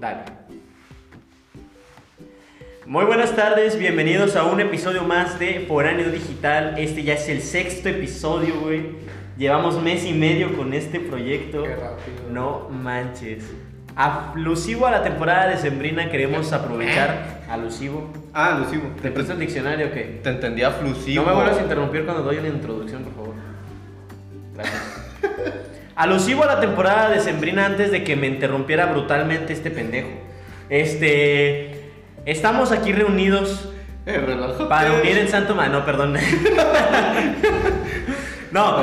Dale. Muy buenas tardes, bienvenidos a un episodio más de Foráneo Digital. Este ya es el sexto episodio, güey. Llevamos mes y medio con este proyecto. Qué rápido. No manches. Alusivo a la temporada de Sembrina queremos aprovechar. Alusivo. Ah, alusivo. ¿Te prestas el diccionario o qué? Te entendía flusivo. No me vuelvas a interrumpir cuando doy una introducción, por favor. Gracias. Alusivo a la temporada de Sembrina antes de que me interrumpiera brutalmente este pendejo. Este. Estamos aquí reunidos Eh, para unir el santo ma- No, perdón. no,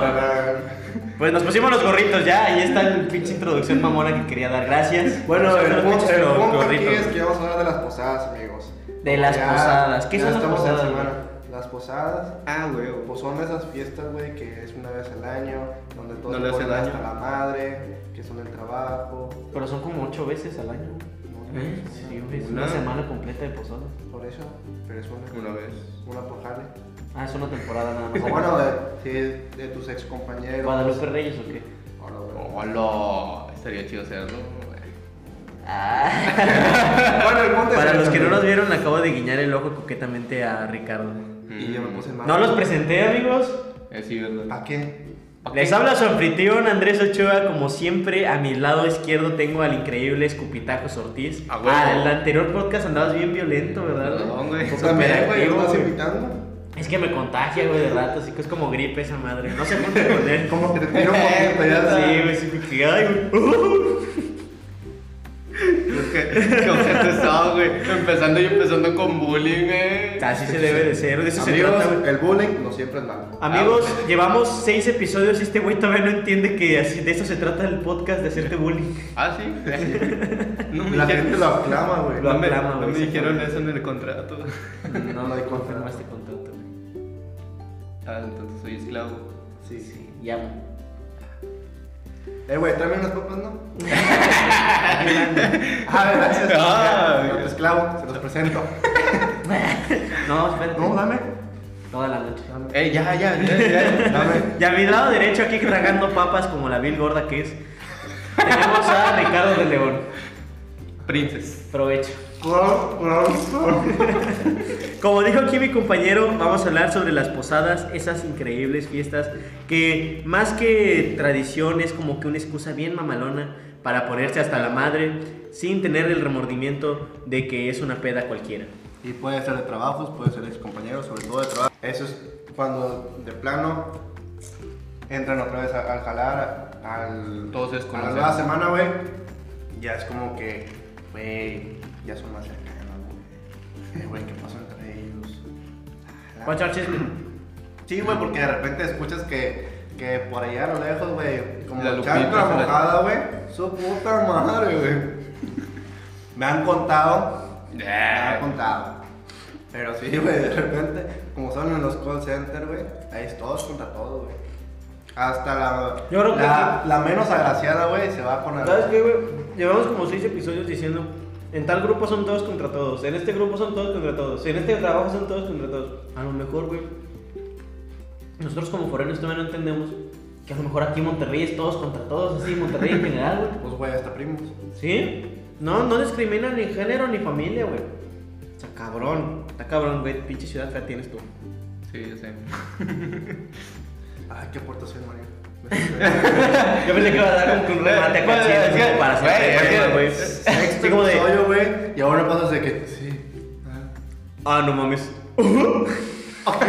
pues nos pusimos los gorritos ya. Ahí está el pinche introducción mamona que quería dar. Gracias. Bueno, el punto, el punto aquí es que vamos a hablar de las posadas, amigos. De las Ya- posadas. ¿Qué son las en posadas, semana. Las posadas, Ah, güey. pues son esas fiestas, güey, que es una vez al año, donde todos No se le daño. hasta la madre, que son el trabajo. Pero son como ocho veces al año. ¿no? ¿Eh? Sí, güey, es una Una. semana completa de posadas. Por eso, pero es una, Una vez. una por jale. Ah, es una temporada nada más. O bueno, de, sí, de tus ex compañeros. ¿Guadalupe Reyes o qué? Hola. Estaría chido hacerlo. Ah. Bueno, el punto es Para ese, los que no nos vieron, acabo de guiñar el ojo coquetamente a Ricardo. Y yo me puse mal. No los presenté, amigos. Eh, sí, ¿verdad? ¿Para qué? Les habla su anfitrión Andrés Ochoa. Como siempre, a mi lado izquierdo tengo al increíble Escupitajos Ortiz. A huevo. Ah, el anterior podcast andabas bien violento, ¿verdad? Perdón, güey. Güey, activo, ¿me estás güey. invitando? Es que me contagia, güey, de rato, así que es como gripe esa madre. No se junte con él. Como te tiro un poquito ya. Sí, güey, sí, que ay, güey. ¿Qué, qué ojete estaba, güey? Empezando y empezando con bullying, güey. Así se debe de ser, de eso se Amigos, trata, güey. el bullying no siempre es malo. Amigos, Ah, llevamos seis episodios y este güey todavía no entiende que así de eso se trata el podcast, de hacerte bullying. Ah, sí. No me La dijeron- gente lo aclama, güey. Lo no me, aclama, no güey, me sí, dijeron güey. eso en el contrato. No, No hay confirma contrato. este contrato, güey. Ah, entonces soy esclavo. Sí, Sí, llamo. Eh, güey, tráeme unas papas, ¿no? ah, gracias. Ah, te esclavo, se los presento. No, espérate. No, dame. Toda la noche. Dame. Eh, ya, ya, ya, ya. Dame. Y a mi lado derecho, aquí tragando papas como la vil gorda que es, tenemos a Ricardo de León. Princes. Provecho. Como dijo aquí mi compañero, vamos a hablar sobre las posadas, esas increíbles fiestas que más que tradición es como que una excusa bien mamalona para ponerse hasta la madre sin tener el remordimiento de que es una peda cualquiera. Y puede ser de trabajos, puede ser de ex compañeros, sobre todo de trabajo. Eso es cuando de plano entran otra vez a- al jalar, al, Todos a la nueva semana, güey. Ya es como que, güey, ya son más cercanos, güey. Eh, Güey, ¿qué pasó entre ellos? ¿Cuál? Sí, güey, porque de repente escuchas que, que por allá a lo lejos, güey, como La chancla mojada, güey. Su puta madre, güey. Me han contado, me han contado. Pero sí, güey, de repente, como son en los call centers, güey, ahí es todos contra todos, güey. Hasta la, Yo creo que la, la menos agraciada, güey, se va con el... ¿Sabes qué, güey? Llevamos como seis episodios diciendo, en tal grupo son todos contra todos, en este grupo son todos contra todos, en este trabajo son todos contra todos. A lo mejor, güey, nosotros como forenos todavía no entendemos que a lo mejor aquí en Monterrey es todos contra todos, así, Monterrey en general, güey. Pues, güey, hasta primos. ¿Sí? No, no discriminan ni género ni familia, güey. O sea, cabrón, está cabrón, güey, pinche ciudad fea tienes tú. Sí, yo sé. Ay, qué aportación, Mario. Yo pensé que iba a dar como que un remate acá chido, es que- para güey, hacer güey. Sexto episodio, güey, y ahora pasas de que... Sí. ah, no mames.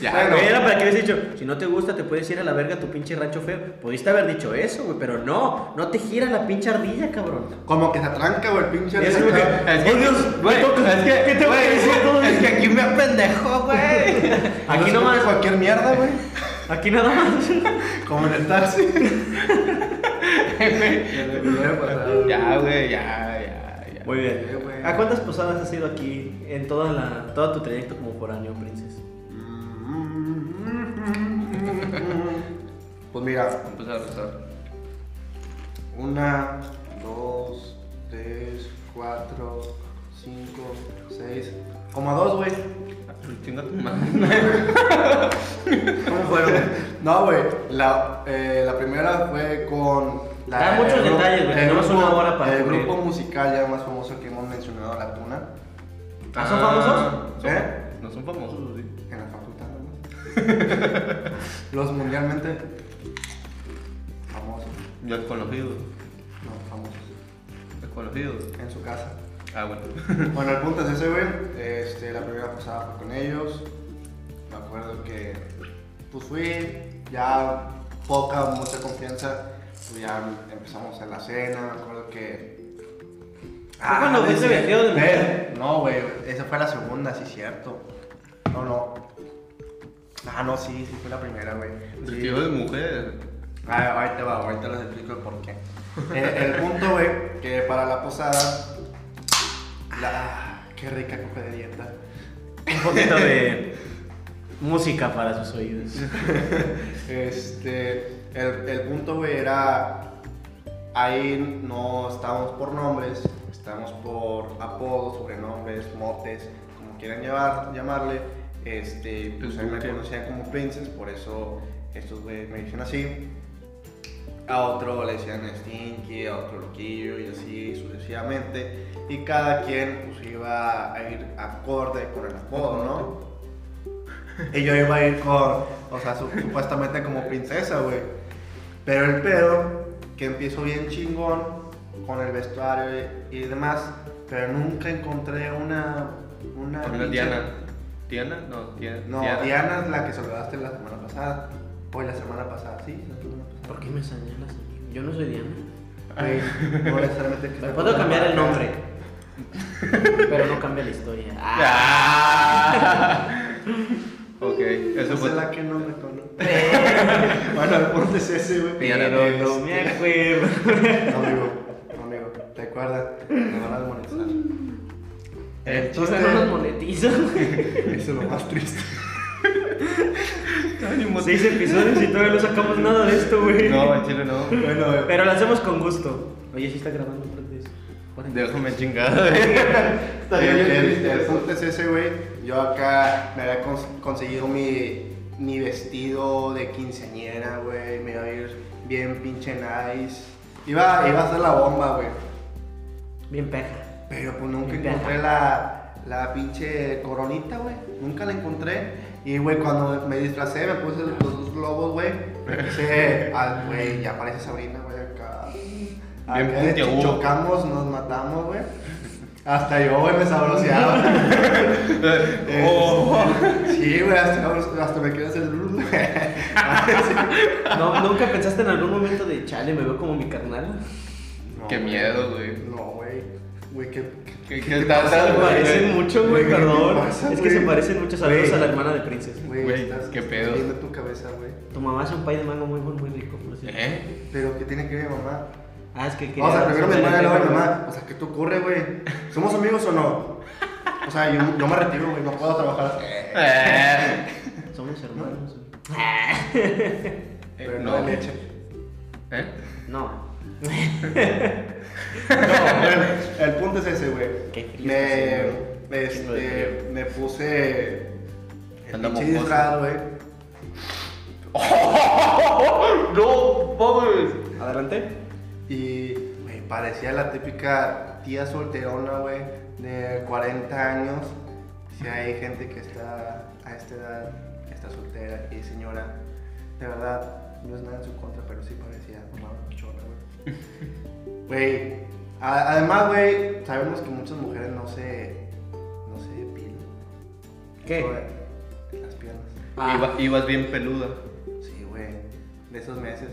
Ya, Bueno. güey. Era para que hubieras dicho, si no te gusta, te puedes ir a la verga a tu pinche rancho feo. Pudiste haber dicho eso, güey, pero no, no te gira la pinche ardilla, cabrón. Como que se atranca, güey, el pinche... Es como que- Es que, ¡Oh, Dios! güey, es que, ¿Qué te voy a decir todo es que aquí me apendejo, güey. Aquí No nomás, cualquier mierda, güey. aquí nada más. Como en el taxi. Ya, güey, ya. Muy bien. Sí, güey. ¿A cuántas posadas has ido aquí en toda la, todo tu trayecto como foráneo, princes? Pues mira, Vamos a empezar a rezar. una, dos, tres, cuatro, cinco, seis. Como a dos, güey. Chinga tu madre. ¿Cómo fueron? No, güey. La, eh, la primera fue con Da muchos el grupo- detalles, güey, tenemos grupo- una hora para El grupo musical ya más famoso que hemos mencionado, La Tuna. ¿Ah, son famosos? son- ¿Eh? No son famosos, sí. En la facultad, ¿no? Los mundialmente famosos. Desconocidos. No, famosos. Desconocidos. En su casa. Ah, bueno. Bueno, el punto es ese, güey. Este, la primera pasada fue con ellos. Me acuerdo que pues fui, ya poca, mucha confianza. Ya empezamos en la cena. Me acuerdo que. ¿Fue cuando fuiste dice- vestido de mujer? Eh, No, güey, esa fue la segunda, sí, cierto. No, no. Ah, no, sí, sí, fue la primera, güey. Sí. Vestido de mujer. Ah, ahorita va, ahorita les explico el por qué. Eh, el punto, güey, que para la posada. La, qué rica copa de dieta. Un poquito de música para sus oídos. Este, el, el punto, güey, era. Ahí no estábamos por nombres, estábamos por apodos, sobrenombres, motes, como quieran llevar, llamarle. Este, pues a mí me conocían como Princess, por eso estos güeyes me dicen así. A otro le decían Stinky, a otro Loquillo y así sucesivamente. Y cada quien pues iba a ir acorde con el apodo, ¿no? Y yo iba a ir con, o sea, su- supuestamente como princesa, güey. Pero el pedo, que empiezo bien chingón con el vestuario y, y demás, pero nunca encontré una. Una, Diana. ¿Diana? No, Diana. No, Diana. es la que saludaste la semana pasada. Hoy la semana pasada, sí, la semana pasada. ¿Por qué me señalas a mí? Yo no soy Diana. No necesariamente que Me sea puedo cambiar el nombre. Pero no cambia la historia. Ah. Ok, eso Esa fue. es la que no me conoce. bueno, el punto es ese, güey. Pero no me acuerdo. No, amigo, no, amigo, recuerda, me van a desmonetizar. El chiste no nos monetizan. Eso es lo más triste. Seis episodios y todavía no sacamos nada de esto, güey. No, en Chile no. Bueno, güey. Pero lo hacemos con gusto. Oye, sí está grabando otra vez. Déjame chingada. Estaría El, bien el- el eso. punto es ese, güey. Yo acá me había cons- conseguido mi, mi vestido de quinceañera, güey. Me iba a ir bien pinche nice. Iba, iba a ser la bomba, güey. Bien peja. Pero pues nunca Bien encontré la, la pinche coronita, güey. Nunca la encontré. Y, güey, cuando me disfracé, me puse los dos globos, güey. Empecé, al- güey, ya parece Sabrina, güey, acá. Bien Acá chocamos, nos matamos, güey. Hasta yo, güey, me sabroseaba. Oh. Sí, güey, hasta, hasta me quedé hacer. No, ¿Nunca pensaste en algún momento de chale, me veo como mi carnal? No, Qué miedo, güey. No, güey. Güey, qué. ¿Qué, qué qué pasa, Se parecen mucho, güey, Güey, ¿qué te perdón. pasa, Es que se parecen mucho. Saludos a la hermana de Princess. Güey, qué pedo. viendo tu cabeza, güey. Tu mamá hace un pay de mango muy bueno, muy rico, por cierto. ¿Eh? Pero, ¿qué tiene que ver mi mamá? Ah, es que O sea, primero mi hermana y luego mi mamá. O sea, ¿qué te ocurre, güey? ¿Somos amigos o no? O sea, yo, yo me retiro, güey, no puedo trabajar. Eh. Somos hermanos. Pero no. no de leche. ¿Eh? No. No, bueno, el punto es ese, güey. Me, este, me puse el pinche disfraz, güey. ¡No, mames! Adelante. Y, güey, parecía la típica tía solterona, güey, de 40 años. Si hay gente que está a esta edad, está soltera y señora, de verdad, no es nada en su contra, pero sí parecía mamá chona, güey. Güey, además, güey, sabemos que muchas mujeres no se, no se depilan. ¿Qué? Sobre Las piernas. Ah. Iba- ibas bien peluda. Sí, güey, de esos meses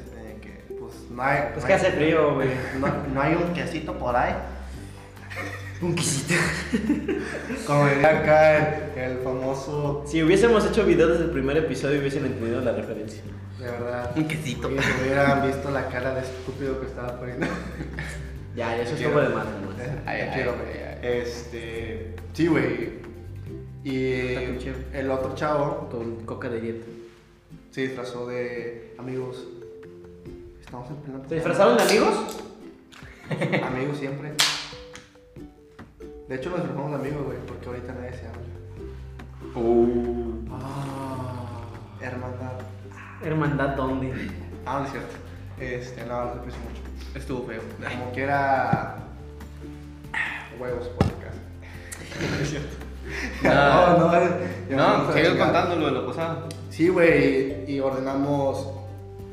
pues, no hay... Es no que hay- hace frío, güey. no, no hay un quesito por ahí. Un quesito. Como diría acá el, el famoso. Si hubiésemos hecho video desde el primer episodio, hubiesen entendido la referencia. De verdad. Un quesito. Si hubieran visto la cara de estúpido que estaba poniendo. Ya, eso es como de más, Quiero, güey. Este. Sí, güey. Y el otro chavo Con coca de dieta. se disfrazó de amigos. Estamos en plena. ¿Te disfrazaron de amigos? Amigos siempre. De hecho, nos disfrazamos de amigos, güey, porque ahorita nadie se habla. Uh. Ah. Hermandad. Hermandad, ¿dónde? Ah, no es cierto. Este, no, lo aprecio mucho. Estuvo feo. Como quiera. Huevos por acá. No, no, ya No, vamos a sigue chingar. contando lo de la posada. Sí, güey, y ordenamos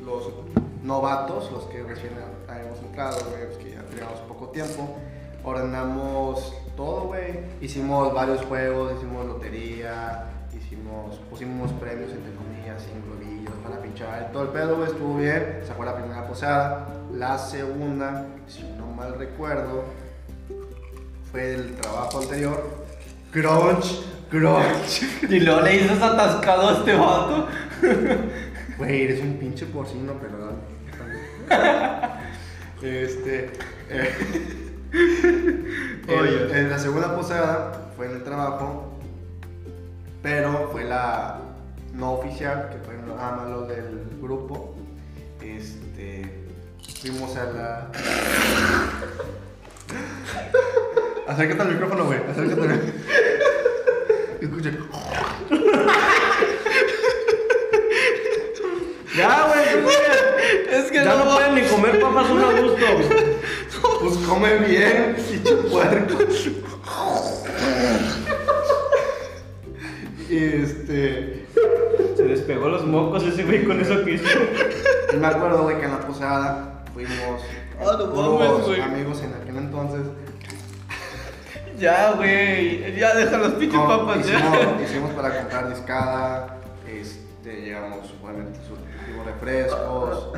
los novatos, los que recién habíamos entrado, güey, los que ya teníamos poco tiempo. Ordenamos todo, güey. Hicimos varios juegos, hicimos lotería, hicimos, pusimos premios entre comillas, sin globillos para pinchar. Todo el pedo, güey, estuvo bien. Se fue la primera posada. La segunda, si no mal recuerdo, fue el trabajo anterior. Crunch, crunch. Y luego le dices atascado a este vato. Güey, eres un pinche porcino, perdón. Este. eh, en, en la segunda posada fue en el trabajo, pero fue la no oficial, que fue nada más lo del grupo. Este. Fuimos a la. Acércate al micrófono, güey. Acércate. Escucha. Ya, güey, güey. Es que Ya no no, pueden ni comer papas un a gusto. Pues come bien, pinche puerco. Y este. Se despegó los mocos ese güey con eso que hizo. y Me acuerdo, güey, que en la posada fuimos. Ah, no puros mames, güey. amigos en aquel entonces. Ya, güey. Ya deja las pinches No, papas, hicimos, ya. hicimos para comprar discada. Este, llegamos, obviamente, surtimos refrescos,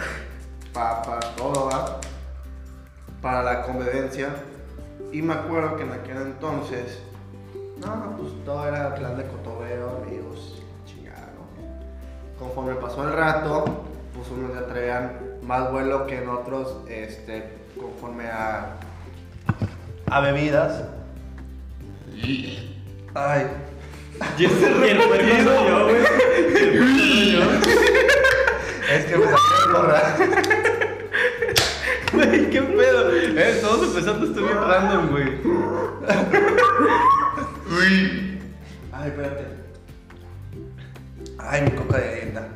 papas, todo, ¿va? Para la convivencia. Y me acuerdo que en aquel entonces. No, pues todo era plan de cotorreo, amigos, chingada, ¿no? Conforme pasó el rato, pues unos ya traían más vuelo que en otros, este, conforme a, a bebidas. Ay, Y ese repetido yo, güey. es que me saqué gorra. Güey, qué pedo. Eh, todos empezando estoy bien random, güey. Ay, espérate. Ay, mi coca de dieta.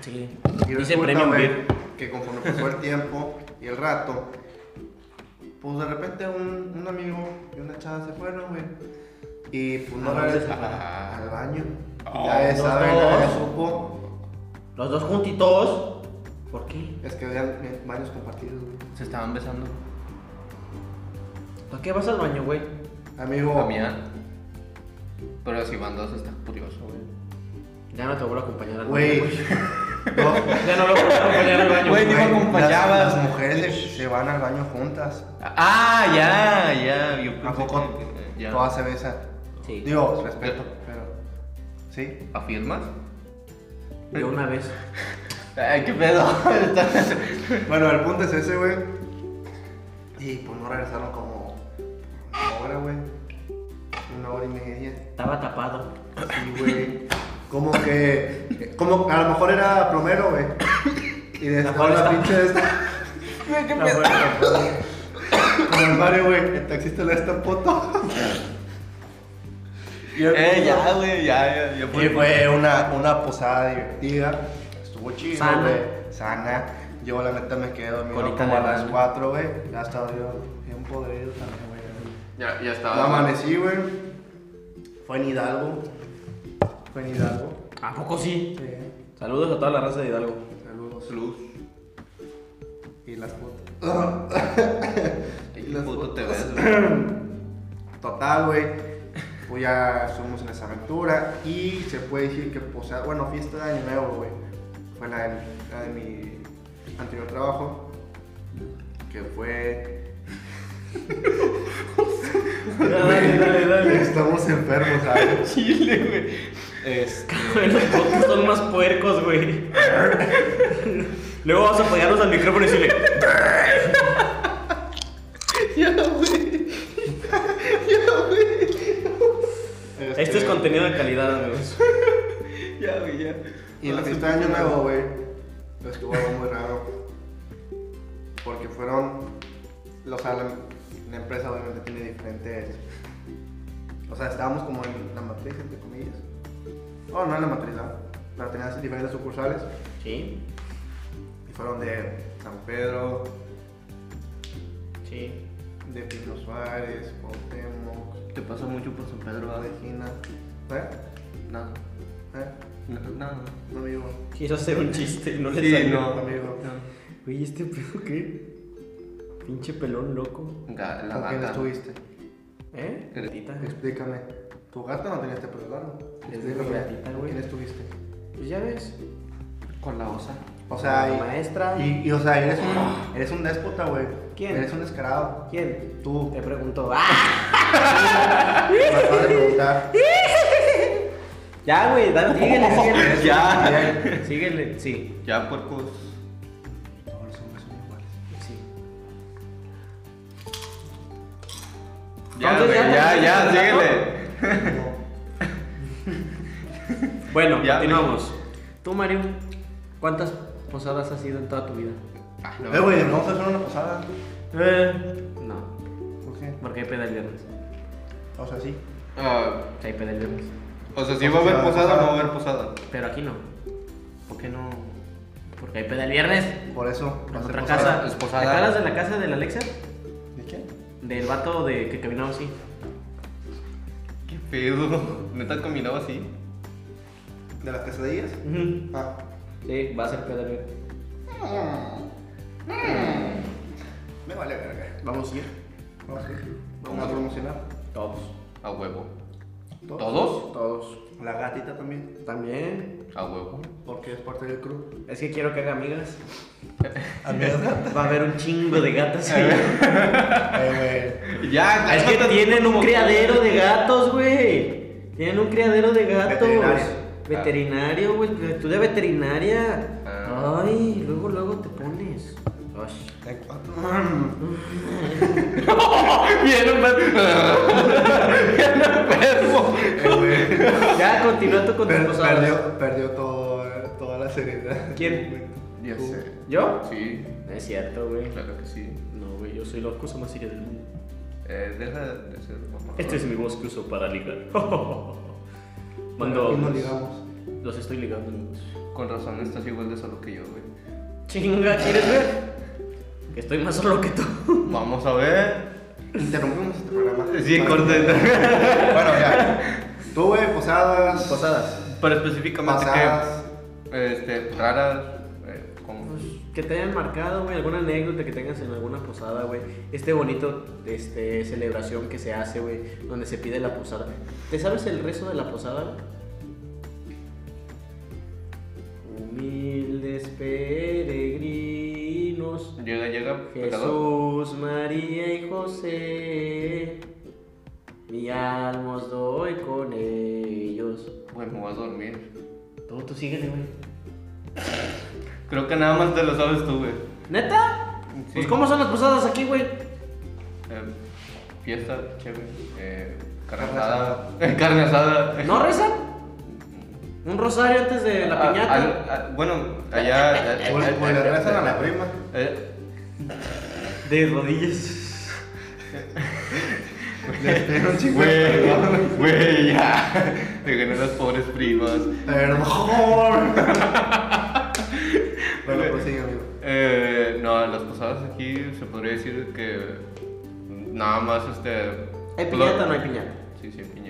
Sí. Y Dice resulta, Premium güey, Beer. que conforme pasó el tiempo y el rato, pues de repente un, un amigo y una chava se fueron, güey. Y pues no ¿A dónde se regresaron fueron? al baño. Oh, ya los saben, dos. supo. Los dos juntitos. ¿Por qué? Es que habían baños compartidos, güey. Se estaban besando. ¿Para qué vas al baño, güey? Amigo. Damián. Pero si van dos está curioso, güey. Ya no te vuelvo a acompañar al baño. Güey. no, Ya no lo voy a acompañar al baño. Güey, ni me güey, acompañabas. Las, las mujeres se, se van al baño juntas. Ah, ya, ya. Yo pensé ¿A poco que- ya. todas se besan? Sí. Digo, respeto, pero. ¿Sí? ¿Afirmas? Yo una vez. Ay, qué pedo. Bueno, el punto es ese, güey. Y pues no regresaron como una hora, güey. Una hora y media. Estaba tapado. Sí, güey. Como que. Como a lo mejor era plomero, güey. Y Mejor la está. pinche esta. Güey, qué pedo. Como el Mario, güey. El taxista le da poto. Eh, ya, güey, ya, ya. ya Y fue una, una posada divertida. Estuvo chido, Sana. güey. Sana. Yo, la neta, me quedé dormido Colita como a las rana. 4, güey. Ya estaba yo bien podrido también, güey. Ya, ya No estaba. amanecí, güey. Fue en Hidalgo. Fue en Hidalgo. ¿A poco sí? Sí. Saludos a toda la raza de Hidalgo. Saludos. Luz. Y las fotos. Qué Y las puto te fotos. ves, güey. Total, güey. Pues ya estuvimos en esa aventura. Y se puede decir que, pues, bueno, fiesta de año nuevo, güey. Fue la de, la de mi anterior trabajo. Que fue. Dale, dale, dale. Estamos enfermos, ¿sabes? Chile, güey. Este. Los podcasts son más puercos, güey. Luego vas a apoyarnos al micrófono y decirle. Ya, güey. Ya, güey. este, Este es contenido de calidad, amigos. Ya, güey, ya. Y en la fiesta de año nuevo, güey, estuvo algo muy raro. Porque fueron. O sea, la, la empresa obviamente tiene diferentes. O sea, estábamos como en la matriz, entre comillas. No, no en la matriz, ¿no? Pero tenía diferentes sucursales. Sí. Y fueron de San Pedro, Sí. de Pino Suárez, Cuauhtémoc, Te pasa mucho por San Pedro, ¿verdad? Regina. ¿Eh? Nada. ¿Eh? No, nada. No, amigo. Quiero hacer un chiste, no le Sí, salió. no. amigo. Güey, ¿este pedo qué? Pinche pelón loco. Ga- La ¿Con quién gata. estuviste? ¿Eh? Gatita. Explícame. ¿Tu gata no tenía este pelo largo? Explícame. gatita, ¿Con güey. quién estuviste? Pues ya ves. Con la osa. O sea, La y, maestra. y, y, o sea, eres un, eres un déspota, güey. ¿Quién? Eres un descarado. ¿Quién? Tú. Te preguntó. ¡Ah! Me acabas de preguntar. Ya, güey, dale, síguele, síguele. Ya. Síguele, sí. Ya, puercos. Todos los hombres son iguales. Sí. Ya, Entonces, güey, ya, ya, ya, ¿ya? síguele. Bueno, Ya, continuamos. Tú, Mario, ¿cuántas posadas has ido en toda tu vida? Ah, Eh, güey, vamos a hacer una posada. Eh, no, ¿Por qué? porque hay peda el viernes. O sea, sí. Ah, Sí, hay peda el viernes. O sea, si va a haber posada, no va a haber posada. Pero aquí no. ¿Por qué no? Porque hay peda el viernes. Por eso. En otra posada. casa. es posada. ¿Te acuerdas de la casa de la Alexa? ¿De qué? Del vato de que caminaba así. ¿Qué pedo? ¿Neta caminaba así? ¿De las quesadillas? Ah. Sí, va a ser peda el viernes. Me vale verga. Vamos a ir. Vamos a ir. Vamos a promocionar. Todos. A huevo. ¿Todos? ¿Todos? Todos. La gatita también. También. A huevo. Porque es parte del crew. Es que quiero que haga amigas. Amigas gatas. Va a haber un chingo de gatas ahí. Eh, Ya, Es que tienen un criadero de gatos, güey. Tienen un criadero de gatos. Veterinario. Veterinario, güey. Estudia veterinaria. Ah. Ay, luego, luego te pones. Ay. cuatro. Bien enfermo. Eh. Ya, continúa tú con tus perdió, perdió todo, toda la seriedad. ¿Quién? Ya sé. ¿Yo? Sí, No es cierto, güey. claro que sí. No, güey, yo soy la cosa más seria del mundo. Eh, deja de ser mamá. Este es mi voz que uso para ligar. Y Cuando no ligamos. los estoy ligando. Con razón estás igual de solo que yo, güey. Chinga, ¿quieres ver? Que estoy más solo que tú. Vamos a ver. Interrumpimos este programa. Sí, corte. Bueno, ya. Tú, güey, posadas. Posadas. Pero específicamente Pasadas. que este, raras, eh, como Pues, que te hayan marcado, güey, alguna anécdota que tengas en alguna posada, güey. Este bonito este, celebración que se hace, güey, donde se pide la posada. ¿Te sabes el rezo de la posada, güey? Humildes peregrinos, llega, llega, pecador. Jesús, María y José, mi alma os doy con ellos. Güey, me voy a dormir. Tú, tú síguele, güey. Creo que nada más te lo sabes tú, güey. ¿Neta? Sí. Pues, ¿cómo son las posadas aquí, güey? Eh, fiesta, chévere. Eh, carne Carne asada. carne asada. ¿No rezan? Un rosario antes de la Ah, piñata. bueno, allá. O le le rezan a la prima. Eh, De rodillas. Un chingo de Güey, ya. Dejen a las pobres primas. Perdón. bueno, pues sí, amigo. Eh, no, las posadas aquí se podría decir que nada más este. ¿Hay piñata o no hay piñata? Sí, sí, hay piñata.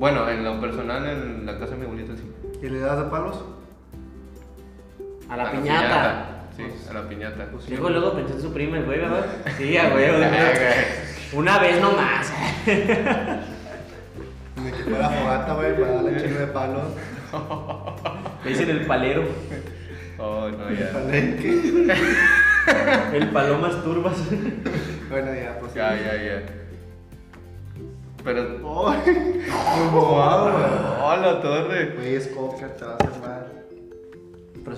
Bueno. En lo personal, en la casa de mi abuelita sí. ¿Y le das de palos? A la piñata. Sí, a la piñata. Pues sí. Luego, luego pensé en su prima, el güey, ¿verdad? Sí, a güey. Ay, Una vez nomás. Ni que fuera fogata, güey, para darle chingo de palos. Le dicen el palero. Oh, no, ya. Palenque. El palomas turbas. Bueno, ya, pues. Ya, ya, ya. Pero. Güey. ¡Oh, la torre! Güey, es coca, te va a hacer mal.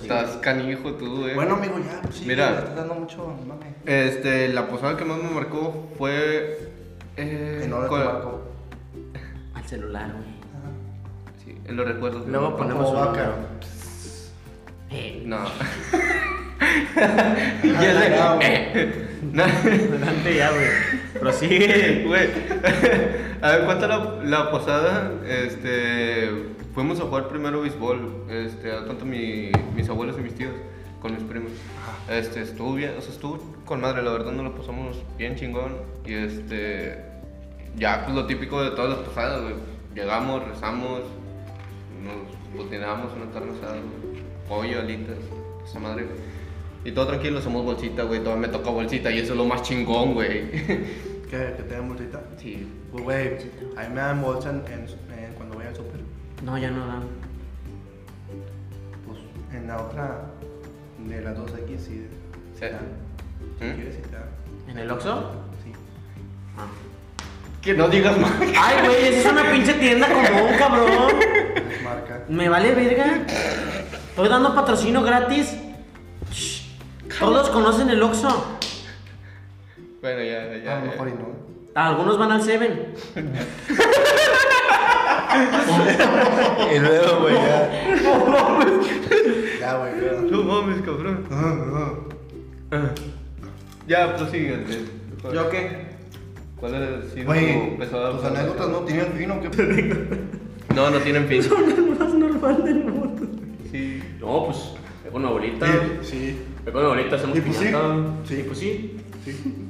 Estás canijo tú, güey. Bueno, amigo, ya, pues sí. Mira. Me estás dando mucho, mame. Este, la posada que más me marcó fue. Eh, En hora te marco. Al celular, güey. Sí, en los recuerdos. Luego ponemos un vaca. Eh, No. Ya sé. No. adelante ya, güey. Prosigue. Güey. A ver, cuenta la, la posada. Este. Fuimos a jugar primero béisbol. Este, a cuenta mi, mis abuelos y mis tíos. con mis primos. Este, estuvo bien, o sea, estuvo con madre, la verdad nos lo pasamos bien chingón. Y este, ya pues lo típico de todas las posadas, güey. Llegamos, rezamos, nos botinamos una carne asada, pollo, alitas, esa madre. Y todo tranquilo, somos bolsita, güey. Todavía me toca bolsita y eso es lo más chingón, güey. ¿Que, que te dan bolsita? sí. Pues, güey, a mí me dan bolsa en, en- en- cuando voy al súper. No, ya no dan. Pues en la otra, de las 2X, sí. Sí. te dan. Si ¿Mm? quieres, sí te dan. ¿En el Oxxo? Sí. Ah. Que no digas más. Ay, güey, esa es una pinche tienda común, cabrón. Marca. Me vale verga. Estoy dando patrocinio gratis. Todos conocen el Oxxo. Bueno, ya, ya. a lo ya. mejor y no. Algunos van al Seven. Y luego, güey, ya. ya, güey, ya. No mames, cabrón. Ya, prosíguete. ¿Yo qué? ¿Cuál es sido Güey, tu pesada tus anécdotas no tienen fin o qué? No, no tienen fin. el más normal del mundo. Sí. No, pues, con mi abuelita. Sí. Ve con mi abuelita, hacemos ¿Y pues. Sí. pues sí. Sí.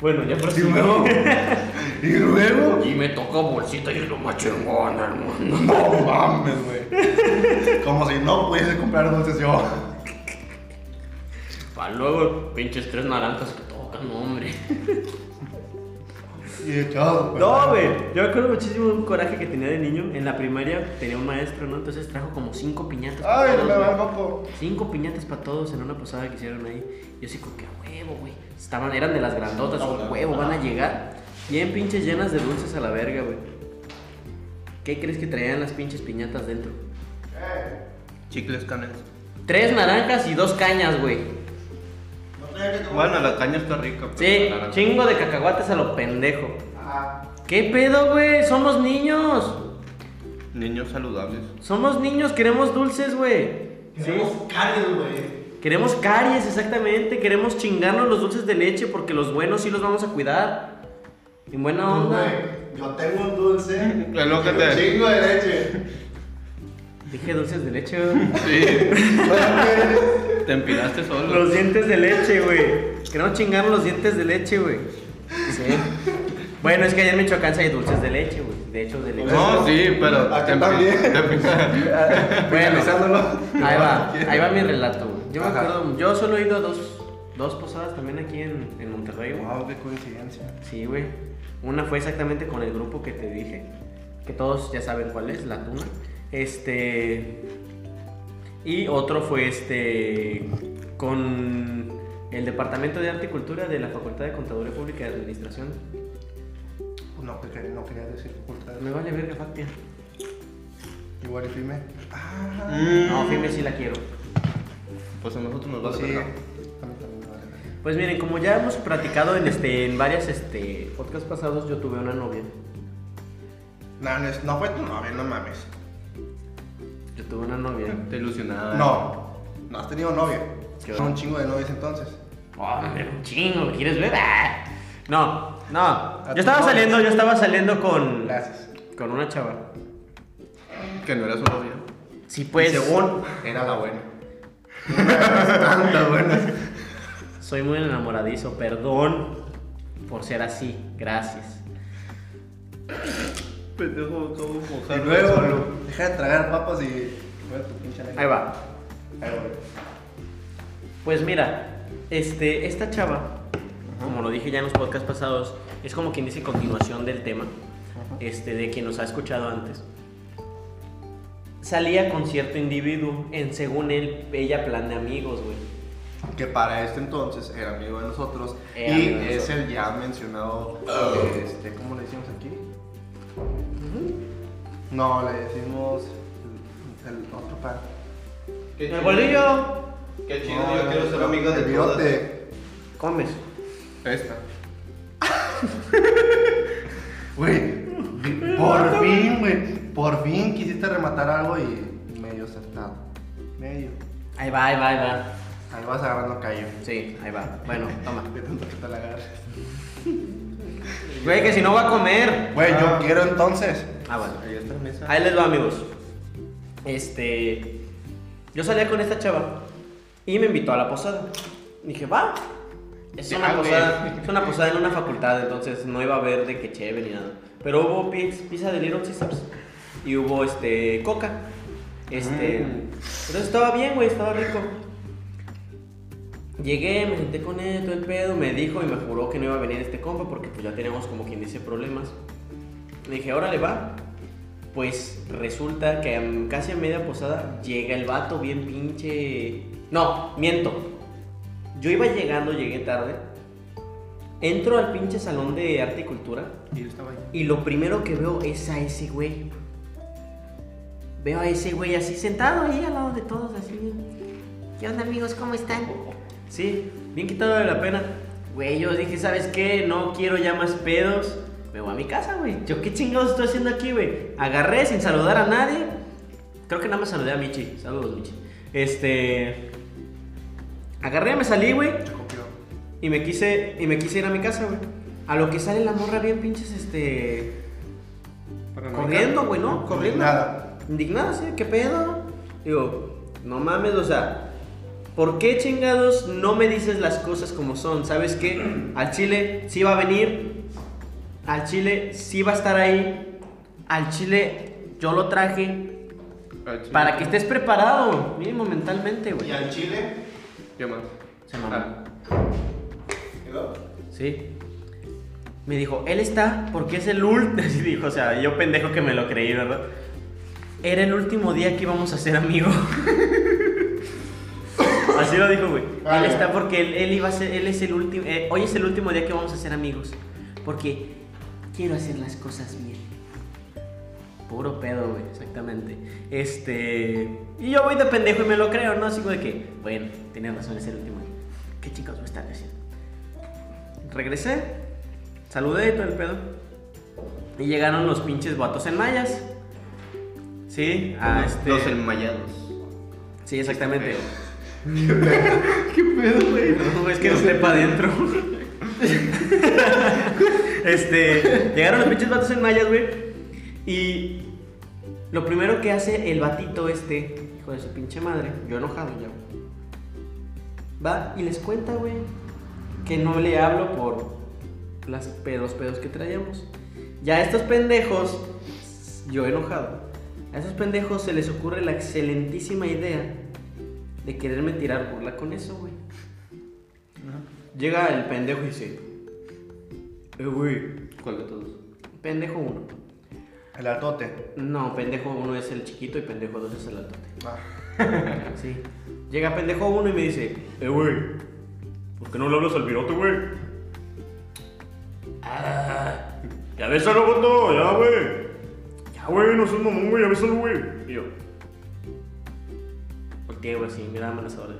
Bueno, ya por Y luego. y luego. Y me toca bolsita y es lo más chingón del mundo. No mames, güey. Como si no pudiese comprar dulces yo. Para luego, pinches tres naranjas que tocan, hombre. Y echados, güey. No, güey. Yo me acuerdo muchísimo de un coraje que tenía de niño. En la primaria tenía un maestro, ¿no? Entonces trajo como cinco piñatas. para Ay, todos, me moco. Cinco piñatas para todos en una posada que hicieron ahí. Yo así como que a huevo, güey. Estaban, eran de las grandotas, a huevo, van a llegar. Bien pinches llenas de dulces a la verga, güey. ¿Qué crees que traían las pinches piñatas dentro? Chicles canes. Tres naranjas y dos cañas, güey. Bueno, la caña está rica. pero Sí, la naranja- chingo de cacahuates a lo pendejo. Ajá. ¿Qué pedo, güey? Somos niños. Niños saludables. Somos niños, queremos dulces, güey. Queremos caries, güey. Queremos caries, exactamente. Queremos chingarnos los dulces de leche porque los buenos sí los vamos a cuidar. En buena onda. Güey, Yo tengo un dulce. Es lo que y te- un chingo de leche. Dije dulces de leche, güey. Sí. Te empilaste solo. Los dientes de leche, güey. Queremos chingarnos los dientes de leche, güey. Sí. Bueno, es que allá en Michoacán hay dulces de leche, güey. De hecho, de leche. No, sí, pero. Aquí también. Bueno, ahí va, ahí va mi relato, güey. Yo me acuerdo, yo solo he ido a dos, dos posadas también aquí en, en Monterrey, güey. Wow, qué coincidencia. Sí, güey. Una fue exactamente con el grupo que te dije, que todos ya saben cuál es, la tuna. Este. Y otro fue este. con el Departamento de Arte y Cultura de la Facultad de Contaduría Pública y Administración. Pues no, que quería- no quería decir facultad. Me vale verga, Factia. Igual y firme. Ah, Mm. No, firme sí la quiero. Pues a nosotros nos pues vale sí. A mí también me vale verga. Pues miren, como ya hemos platicado en este en varias este podcasts pasados, yo tuve una novia. No, no, es- no fue tu novia, no mames. Yo tuve una novia. Te ilusionaba. No, no has tenido novia. ¿Qué Son un chingo de novias entonces. Oh, me un chingo, ¿me quieres ver? Ah. No, no. Yo estaba novia. saliendo, yo estaba saliendo con Gracias. con una chava. Que no era su novia. Sí, pues. Y según era la buena. Tantas buenas. Soy muy enamoradizo, perdón por ser así. Gracias. Pendejo, acabo de Y mojar. luego, deja de tragar papas y. Ahí va. Ahí. Pues mira, este, esta chava, como lo dije ya en los podcasts pasados, es como quien dice continuación del tema, este, de quien nos ha escuchado antes. Salía con cierto individuo en, según él, ella plan de amigos, güey. Que para este entonces era amigo de nosotros. Era y de es nosotros. el ya mencionado. Este, ¿Cómo le decimos aquí? No, le decimos. El, el otro pan. Qué El bolillo, Qué chido, yo quiero ser amiga de bigote. comes. Esta. Güey, por fin, güey. Por fin quisiste rematar algo y medio acertado. Medio. Ahí va, ahí va, ahí va. Ahí vas agarrando callo. Sí, ahí va. Bueno, toma. De tanto que te la agarres. Güey, que si no va a comer. Güey, yo quiero entonces. Ah, bueno. Ahí está la mesa. Ahí les va, amigos. Este. Yo salía con esta chava. Y me invitó a la posada. Dije, va. Es una, posada, es una posada en una facultad, entonces no iba a haber de que chévere ni nada. Pero hubo piz- pizza de Little Caesars. Y hubo este coca. Este. Entonces estaba bien, güey, estaba rico. Llegué, me senté con él, todo el pedo, me dijo y me juró que no iba a venir este compa porque pues ya teníamos como quien dice problemas. Le dije, órale, va. Pues resulta que casi a media posada llega el vato bien pinche... No, miento. Yo iba llegando, llegué tarde. Entro al pinche salón de arte y cultura Y yo estaba ahí. y lo primero que veo es a ese güey. Veo a ese güey así sentado ahí al lado de todos, así. ¿Qué onda amigos? ¿Cómo están? Sí, bien quitado de la pena. Güey, yo dije, ¿sabes qué? No quiero ya más pedos. Me voy a mi casa, güey. ¿Yo qué chingados estoy haciendo aquí, güey? Agarré sin saludar a nadie. Creo que nada más saludé a Michi. Saludos, Michi. Este... Agarré, me salí, güey. Y me quise, y me quise ir a mi casa, güey. A lo que sale la morra bien pinches, este... Corriendo, güey, ¿no? Corriendo. Nada. Indignada, sí, ¿qué pedo? Digo, no mames, o sea, ¿por qué chingados no me dices las cosas como son? ¿Sabes qué? Al chile sí va a venir, al chile sí va a estar ahí, al chile yo lo traje para que estés preparado, mínimo mentalmente, güey. ¿Y al chile? ¿Qué más? Se mamó. Ah, ¿Llegó? Sí. Me dijo, él está porque es el último. Así dijo, o sea, yo pendejo que me lo creí, ¿verdad? Era el último día que íbamos a ser amigos. Así lo dijo, güey. Él está porque él, él iba a ser, él es el último, eh, hoy es el último día que vamos a ser amigos. Porque quiero hacer las cosas bien. Puro pedo, güey, exactamente. Este. Y yo voy de pendejo y me lo creo, ¿no? Así como de que, bueno, tienes razón, es el último. ¿Qué chicos me están haciendo? Regresé, saludé y todo el pedo. Y llegaron los pinches vatos en mayas. Sí, a este. Los enmayados. Sí, exactamente. ¿Qué pedo, güey? No, es que no esté para adentro. este, llegaron los pinches vatos en mayas, güey. Y lo primero que hace el batito este, hijo de su pinche madre, yo enojado ya. Va y les cuenta, güey, que no le hablo por las pedos, pedos que traíamos. Ya a estos pendejos, yo enojado, a esos pendejos se les ocurre la excelentísima idea de quererme tirar burla con eso, güey. Llega el pendejo y dice, eh, güey, ¿Cuál de todos? pendejo uno. El atote. No, pendejo uno es el chiquito y pendejo dos es el altote. Ah. Sí. Llega pendejo uno y me dice, eh, güey, ¿por qué no le hablas al virote, güey? Ah, ya bésalo, boto, ya, güey. Ya, güey, no seas mamón, güey, ya bésalo, güey. Y yo, volteé, güey, así, mira amenazador.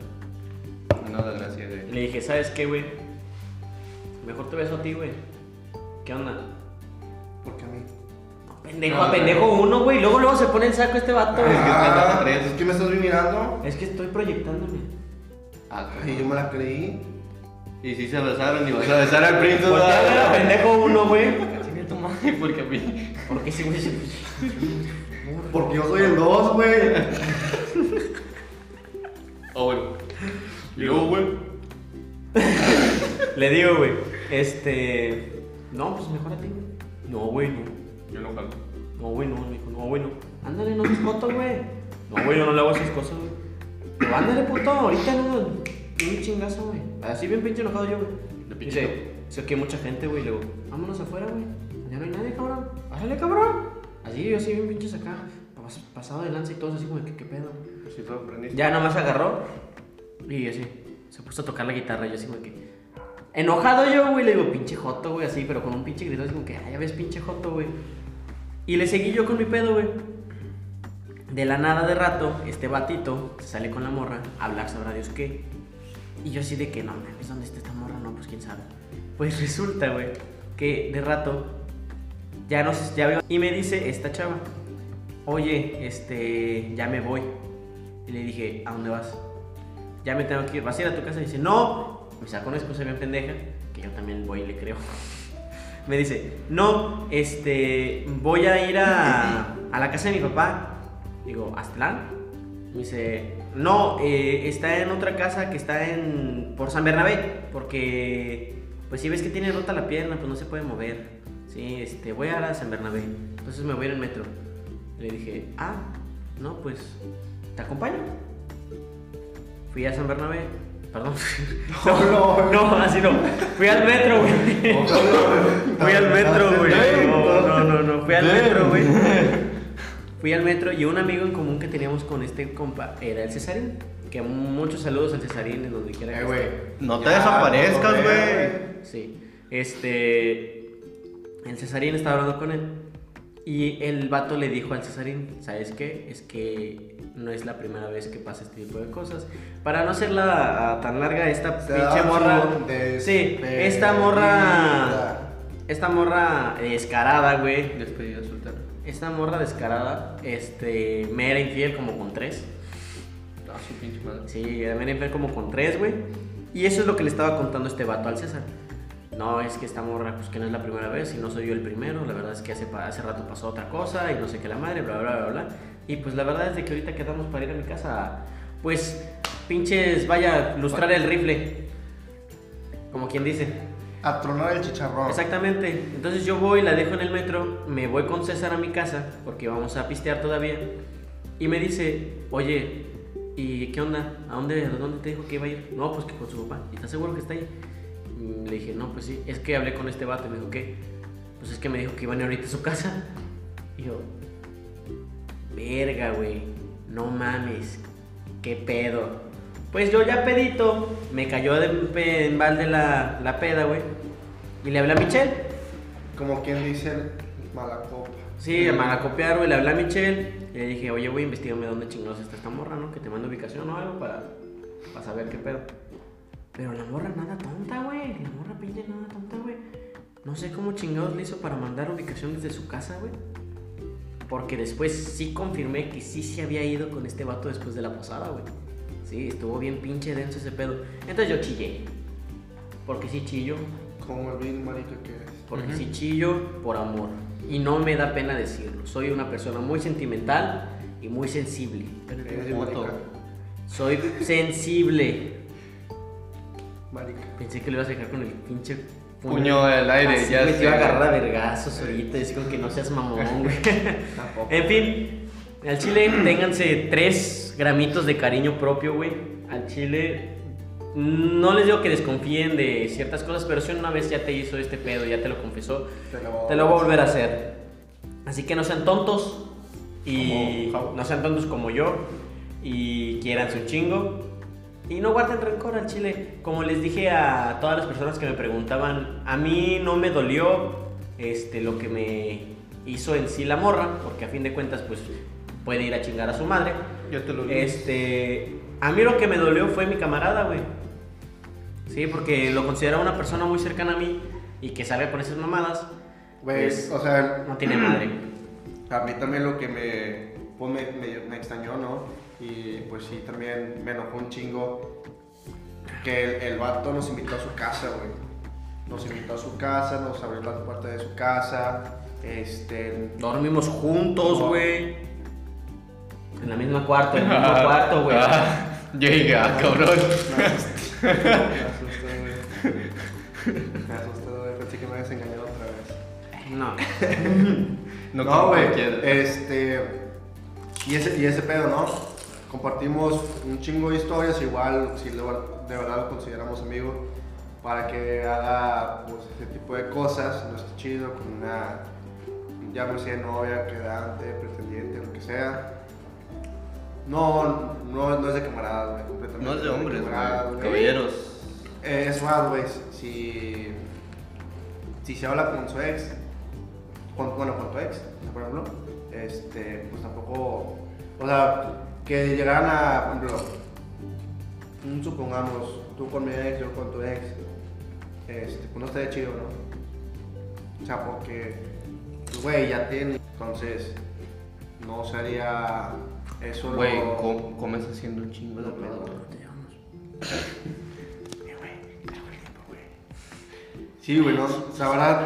Nada, gracias, Y güey. le dije, ¿sabes qué, güey? Mejor te beso a ti, güey. ¿Qué onda? Porque a mí. Pendejo, No, a pendejo uno, güey. Luego, luego se pone el saco este vato, güey. que Ah, es que me estás mirando. Es que estoy proyectándome. Ah, Y yo me la creí. Y si se besaron y vas a besar al príncipe. Voltea a pendejo uno, güey. Tu madre, porque a mí. Porque ese güey se. Porque yo soy el 2, güey. Bueno. Y luego, güey. Le digo, güey. Este. No, pues mejor a ti, güey. No, güey, no. Yo no jalo. No, güey, no. Me dijo, no, güey, no. Ándale, no seas joto, güey. No, güey, yo no le hago esas cosas, güey. Pero ándale, puto, ahorita no. Un chingazo, güey. Así bien pinche enojado yo, güey. De pinche Dice, sé que hay mucha gente, güey. Le digo, vámonos afuera, güey. Ya no hay nadie, cabrón. Pásale, cabrón. Así, yo así bien pinches acá. pas- Pasado de lanza y todo así como, ¿qué, qué pedo? Si tú aprendiste. Ya nomás agarró y así, se puso a tocar la guitarra. Yo así como que. Enojado yo, güey, le digo, pinche joto, güey, así, pero con un pinche grito, así como que, "Ah, ya ves, pinche joto, güey. Y le seguí yo con mi pedo, güey. De la nada de rato, este batito se sale con la morra a hablar, sabrá Dios qué. Y yo así de que, no mames, ¿dónde está esta morra? No, pues quién sabe. Pues resulta, güey, que de rato ya no sé, ya veo. Y me dice esta chava, oye, este, ya me voy. Y le dije, ¿a dónde vas? Ya me tengo que ir. ¿Vas a ir a tu casa? Y dice, no. Me saca una excusa bien pendeja, que yo también voy y le creo. Me dice, no, este, voy a ir a, a la casa de mi papá. Digo, ¿Aztlán? Me dice, No, eh, está en otra casa que está en por San Bernabé, porque pues si ves que tiene rota la pierna, pues no se puede mover. Sí, este, voy a la San Bernabé, entonces me voy en el metro. Le dije, ah, no, pues, ¿te acompaño? Fui a San Bernabé, perdón. No, no, no, así no. Fui al metro, güey. Fui al metro, güey. No, no, no, no. Fui al metro, güey. Fui al metro y un amigo en común que teníamos con este compa era el Cesarín. Que muchos saludos al Cesarín en donde quiera que güey. esté. No te desaparezcas, güey. Sí. Este. El Cesarín estaba hablando con él. Y el vato le dijo al Cesarín: ¿Sabes qué? Es que no es la primera vez que pasa este tipo de cosas. Para no hacerla ah, tan larga, esta Se pinche morra. Sí, esta morra. Esta morra descarada, güey. Despedida soltera. Esta morra descarada, este. Me era infiel como con tres. Ah, su pinche madre. Sí, me era infiel como con tres, güey. Y eso es lo que le estaba contando este vato al César. No, es que esta morra, pues que no es la primera vez y no soy yo el primero. La verdad es que hace, hace rato pasó otra cosa y no sé qué la madre, bla, bla, bla, bla. Y pues la verdad es de que ahorita quedamos para ir a mi casa, pues, pinches, vaya, lustrar el rifle. Como quien dice. A tronar el chicharrón. Exactamente. Entonces yo voy, la dejo en el metro, me voy con César a mi casa, porque vamos a pistear todavía. Y me dice, oye, ¿y qué onda? ¿A dónde, a dónde te dijo que iba a ir? No, pues que con su papá. ¿Y estás seguro que está ahí? Y le dije, no, pues sí. Es que hablé con este vato y me dijo, ¿qué? Pues es que me dijo que iban a ir ahorita a su casa. Y yo, verga, güey. No mames. ¿Qué pedo? Pues yo ya pedito, me cayó de en balde la, la peda, güey. Y le hablé a Michelle. Como quien dice, mala copa. Sí, me a copiar, güey. Le hablé a Michelle. Y le dije, oye, güey, investigame dónde chingados está esta morra, ¿no? Que te mando ubicación o algo para, para saber qué pedo. Pero la morra nada tonta, güey. La morra pinche nada tonta, güey. No sé cómo chingados le hizo para mandar ubicación desde su casa, güey. Porque después sí confirmé que sí se había ido con este vato después de la posada, güey. Sí, estuvo bien pinche denso ese pedo. Entonces yo chillé. Porque sí chillo. Como el bien marica que eres. Porque Ujú. sí chillo por amor. Y no me da pena decirlo. Soy una persona muy sentimental y muy sensible. Soy sensible. Marica. Pensé que lo ibas a dejar con el pinche Puño al aire, Así, ya güey, te iba a agarrar a vergazos ahorita. Es como que no seas mamón, güey. Tampoco. En fin, al chile ténganse tres gramitos de cariño propio, güey. Al chile no les digo que desconfíen de ciertas cosas, pero si una vez ya te hizo este pedo, ya te lo confesó, Te lo, te lo voy a volver a hacer. Así que no sean tontos y Como no sean tontos como yo y quieran su chingo. Y no guarden rencor al chile. Como les dije a todas las personas que me preguntaban, a mí no me dolió este, lo que me hizo en sí la morra, porque a fin de cuentas, pues puede ir a chingar a su madre. Ya te lo dije. Este, a mí lo que me dolió fue mi camarada, güey. Sí, porque lo consideraba una persona muy cercana a mí y que salga con esas mamadas, Güey, pues, o sea, no tiene madre. a mí también lo que me, pues me, me, me extrañó, ¿no? Y pues sí, también me enojó un chingo que el, el vato nos invitó a su casa, güey. Nos invitó a su casa, nos abrió la puerta de su casa, este... Dormimos juntos, güey. En la misma cuarto, en el mismo cuarto, güey. Ah, Llega, cabrón. Me asusté, güey. Me asusté, güey. Pensé que me habías engañado otra vez. No. No, No, güey. cualquiera. Este. Y ese, y ese pedo, ¿no? Compartimos un chingo de historias, igual, si de, ver- de verdad lo consideramos amigo, para que haga pues, ese tipo de cosas. No está chido con una. Ya no sé, novia, quedante, pretendiente, lo que sea. No, no, no es de camaradas, güey. completamente No es de hombres, camaradas, güey. Caballeros. eh, es más, güey, si, si se habla con su ex, con- bueno, con tu ex, por ejemplo, este, pues tampoco, o sea, que llegaran a, por ejemplo, supongamos, tú con mi ex, yo con tu ex, este, pues no estaría chido, ¿no? O sea, porque, pues, güey, ya tiene, entonces, no sería eso lo- Güey, com- comes haciendo un chingo de No, pedo. Sí, güey, no, la verdad.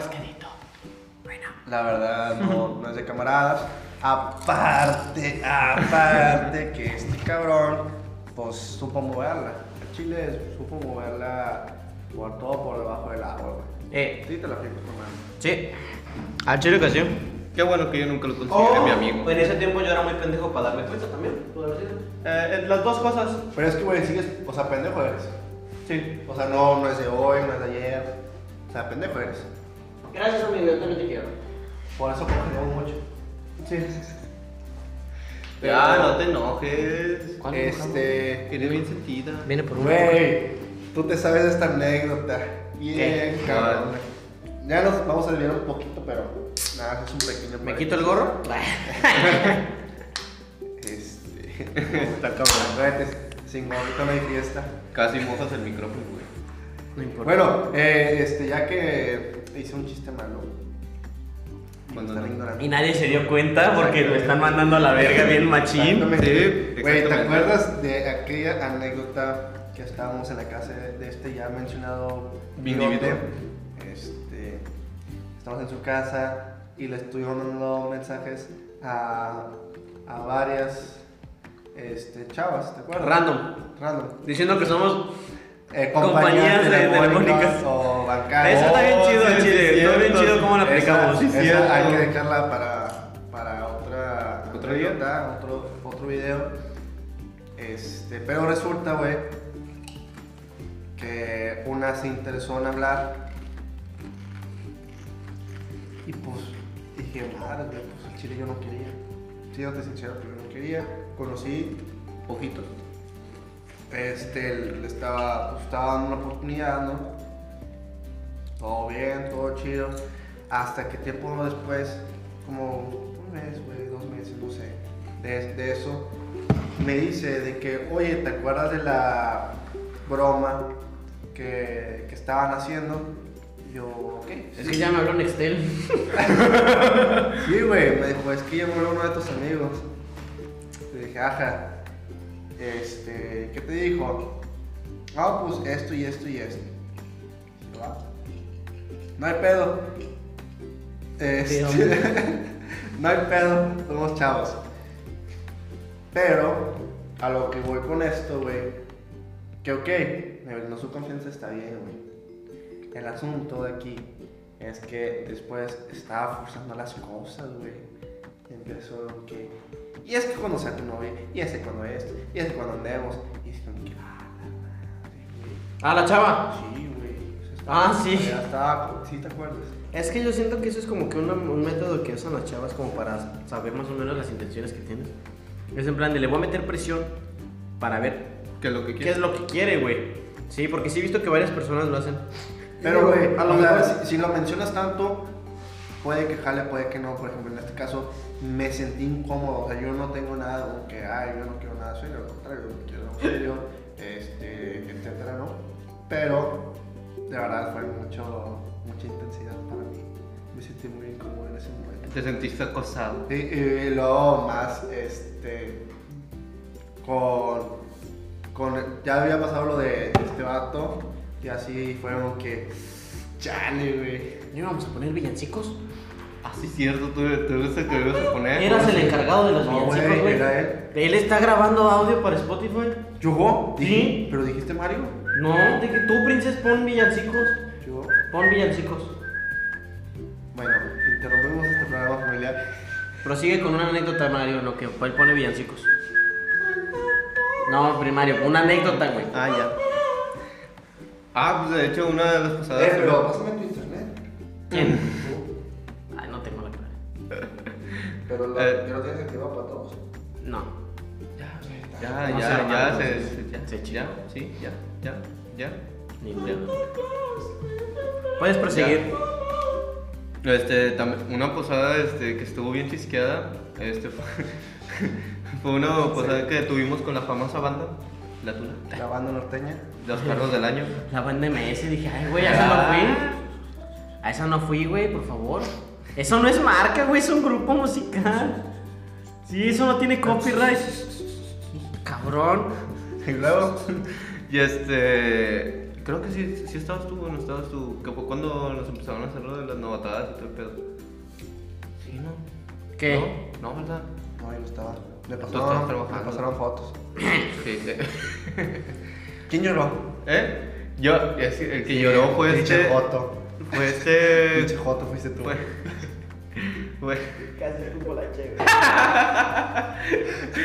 La verdad, no, no es de camaradas. Aparte, aparte, que este cabrón pues supo moverla. El Chile supo moverla por todo por debajo del agua, güey. Eh, Sí, te la fijo, hermano. sí. Al chile que sí. Qué bueno que yo nunca lo consideré mi amigo. En ese tiempo yo era muy pendejo para darme cuenta también. sido. Eh, eh, las dos cosas. Pero es que, güey, sigues, o sea, pendejo eres. Sí. O sea, no, no es de hoy, no es de ayer. O sea, pendejo eres. Gracias, amigo. Yo también te quiero. Por eso congelamos mucho. Sí. Ya, no te enojes. ¿Cuándo Este. Eres bien sentida. Viene por un. Güey, tú te sabes esta anécdota. Bien, cabrón. Ya nos vamos a desviar un poquito, pero nada, es un pequeño. ¿Me quito el gorro? Este. Está cabrón. Vete, sin gorrito no hay fiesta. Casi mojas el micrófono, güey. No importa. Bueno, eh, este, ya que hice un chiste malo. Cuando no. ignorando. Y nadie se dio cuenta porque me están mandando a la verga bien machín. Sí, Güey, ¿te acuerdas de aquella anécdota que estábamos en la casa de, este ya mencionado bigote? Este, estamos en su casa y le estuvimos mandando mensajes a, a varias este, chavas, ¿te acuerdas? Random. Random. Diciendo que somos. Eh, Compañías de telefónicas. o bancarias. Eso está bien Oh, chido, sí, chile. sí, Está bien chido cómo la Esa- aplicamos. sí, esa cierto. hay que dejarla para, para otra, ¿Otro día? otro, otro video. Este, pero resulta, güey, que una se interesó en hablar. Y pues dije, madre, pues el chile yo no quería. Siéndote sincero, pero yo no quería. Conocí ojitos. Este, le estaba, pues, estaba dando una oportunidad, ¿no? Todo bien, todo chido. Hasta que tiempo después, como un mes, güey, dos meses, no sé, de, de eso, me dice de que, oye, ¿te acuerdas de la broma que, que estaban haciendo? Y yo, ok. Es sí". que ya me habló Nextel. Sí, güey, me dijo, es que yo me uno de tus amigos. Le dije, ajá. Este, ¿qué te dijo? Ah, pues esto y esto y esto. No hay pedo. Este, no hay pedo, somos chavos. Pero, a lo que voy con esto, güey, que ok, me brindó su confianza, está bien, güey. El asunto de aquí es que después estaba forzando las cosas, güey. Empezó que. Y es que cuando sea tu novia, y ese cuando esto, y ese cuando andemos. Y es como que. Ah, la madre, güey. Ah, la chava. Sí, güey. o sea, estaba- Ah, sí. Ya estaba. ¿Sí te acuerdas? Es que yo siento que eso es como que una- un método que usan las chavas como para saber más o menos las intenciones que tienes. Es en plan de le voy a meter presión para ver Que lo que qué quieres. es lo que quiere, güey. Sí, porque sí he visto que varias personas lo hacen. Pero, güey, a lo mejor. si, si lo mencionas tanto, puede que jale, puede que no. Por ejemplo, en este caso, me sentí incómodo. O sea, yo no tengo nada como que, ay, yo no quiero nada serio. Al contrario, yo quiero serio, este, etcétera, ¿no? Pero, de verdad, fue mucho, mucha intensidad para mí. Me sentí muy incómodo en ese momento. Te sentiste acosado. Y, y luego más, este, con, con, ya había pasado lo de este vato, y así fue como que, chale, güey. ¿No íbamos a poner villancicos? Ah, sí, cierto, tú, tú eres el que ibas a poner. Eras el encargado de los No, villancicos, güey, era él. Él está grabando audio para Spotify. ¿Yo? Sí. Dije, ¿Pero dijiste Mario? No, que tú, princes, pon villancicos. Yo. Pon villancicos. Bueno, interrumpimos este programa familiar. Prosigue con una anécdota, Mario, lo que él pone villancicos. No, primario, una anécdota, güey. Ah, ya. Ah, pues de hecho, una de las pasadas. Eh, pero pásame tu internet. ¿Quién? Pero lo, Eh. ya lo tienes activado para todos. No. Ya, No ya, ya, hermano, se, se- se- ya, se ya, sí, ya, ya, ya. Ni. Puedes proseguir. Este, también, una posada este, que estuvo bien chisqueada, este, fue, fue una posada que tuvimos con la famosa banda, La Tuna, La banda norteña. los carros del año. La banda MS, dije, ay, güey, a esa no fui. A esa no fui, güey, por favor. Eso no es marca, güey, es un grupo musical. Sí, eso no tiene copyright. Cabrón. Y luego. Y este, creo que sí, sí estabas tú o no estabas tú, cuando nos empezaron a hacer lo de las novatadas y todo el pedo. Sí, ¿no? ¿Qué? No, no, ¿verdad? No, yo no estaba. Me pasaron, pasaron fotos. Sí, sí. ¿Quién lloró? ¿Eh? Yo, el que lloró fue Pinche este. Joto. Fue este. Pinche Joto fuiste tú. Fue. Casi escupo la chévere.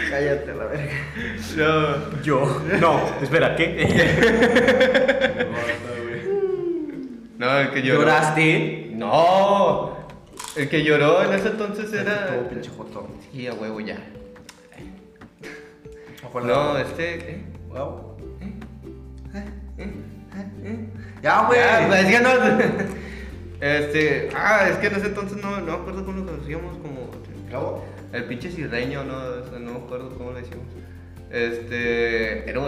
Cállate la verga. No. Yo. No, espera, ¿qué? No, el que lloró. ¿Lloraste? No. El que lloró en ese entonces era. Todo pinche Joto. Sí, a huevo ya. No, este. ¿eh? Huevo. ¿Eh? ¿Eh? Ya, güey. Ya, pues, ya no. Este. Ah, es que en ese entonces no, no me acuerdo cómo lo conocíamos. Como. Huevo. El pinche cirreño, no, O sea, no me acuerdo cómo le decíamos. Este. Era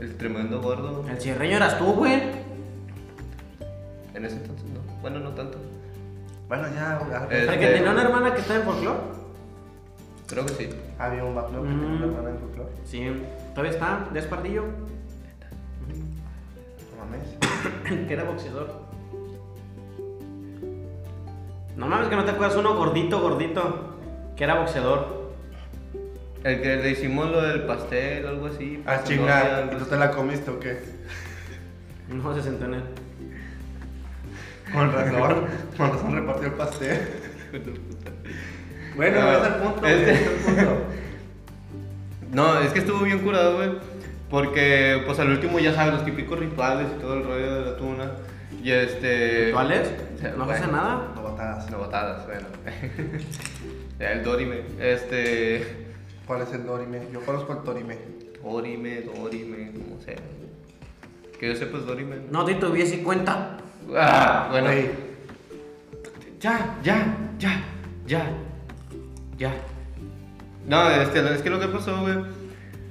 el tremendo gordo. El cierreño eras tú, güey. En ese entonces no. Bueno, no tanto. Bueno, ya, El que tenía una hermana que estaba en folclore. Creo que sí. Había un vato que tenía Mm. una hermana en folclore. Sí, todavía está, de Espardillo, No mames. que era boxeador. No mames, que no te acuerdas uno gordito, gordito, que era boxeador. El que le hicimos lo del pastel, algo así. Ah, chingar. novia, ¿Y tú así. te la comiste o qué? No se sentó en él. Con razón. Con razón repartió el pastel. Bueno, No, es el punto. este- es el punto. No, es que estuvo bien curado, güey. Porque, pues al último, ya sabes, los típicos rituales y todo el rollo de la tuna. Y este. ¿Rituales? Sí, ¿No bueno. hace nada? No botadas. No botadas, bueno. Ya, el Dorime. Este. ¿Cuál es el Dorime? Yo conozco el Dorime. Dorime, Dorime, como sea. Que yo sepa es Dorime. No te tuviese cuenta. Ah, bueno. Güey, Ya, ya, ya, ya, ya. No, este, es que lo que pasó, güey,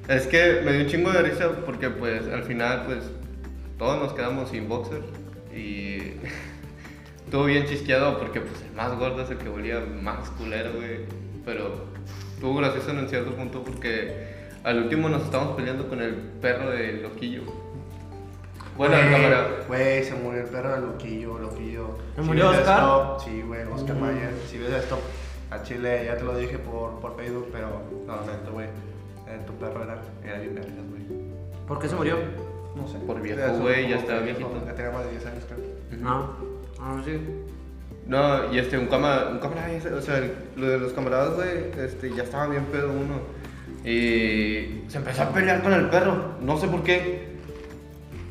es que me dio un chingo de risa porque, pues, al final, pues, todos nos quedamos sin boxer y estuvo bien chisqueado porque, pues, el más gordo es el que volía más culero, güey. Pero estuvo gracioso en cierto punto porque al último nos estábamos peleando con el perro de Loquillo. Bueno, güey, el camarada. Güey, se murió el perro de Loquillo, Loquillo. ¿Se Si murió Oscar? esto- sí, güey, Oscar Mm. Mayer. Si ves esto, a Chile, ya te lo dije por, por Facebook, pero no, lamento, güey. Eh, tu perro era, era bien vergas, güey. ¿Por qué se murió? No sé. Por viejo, güey, ya estaba viejito. Ya tenía más de 10 años, creo. Ah, ah, sí. No, y este, un camarada, un camarada, ese, o sea, el- lo de los camaradas, güey, este, ya estaba bien pedo uno. Y se empezó a pelear con el perro, no sé por qué.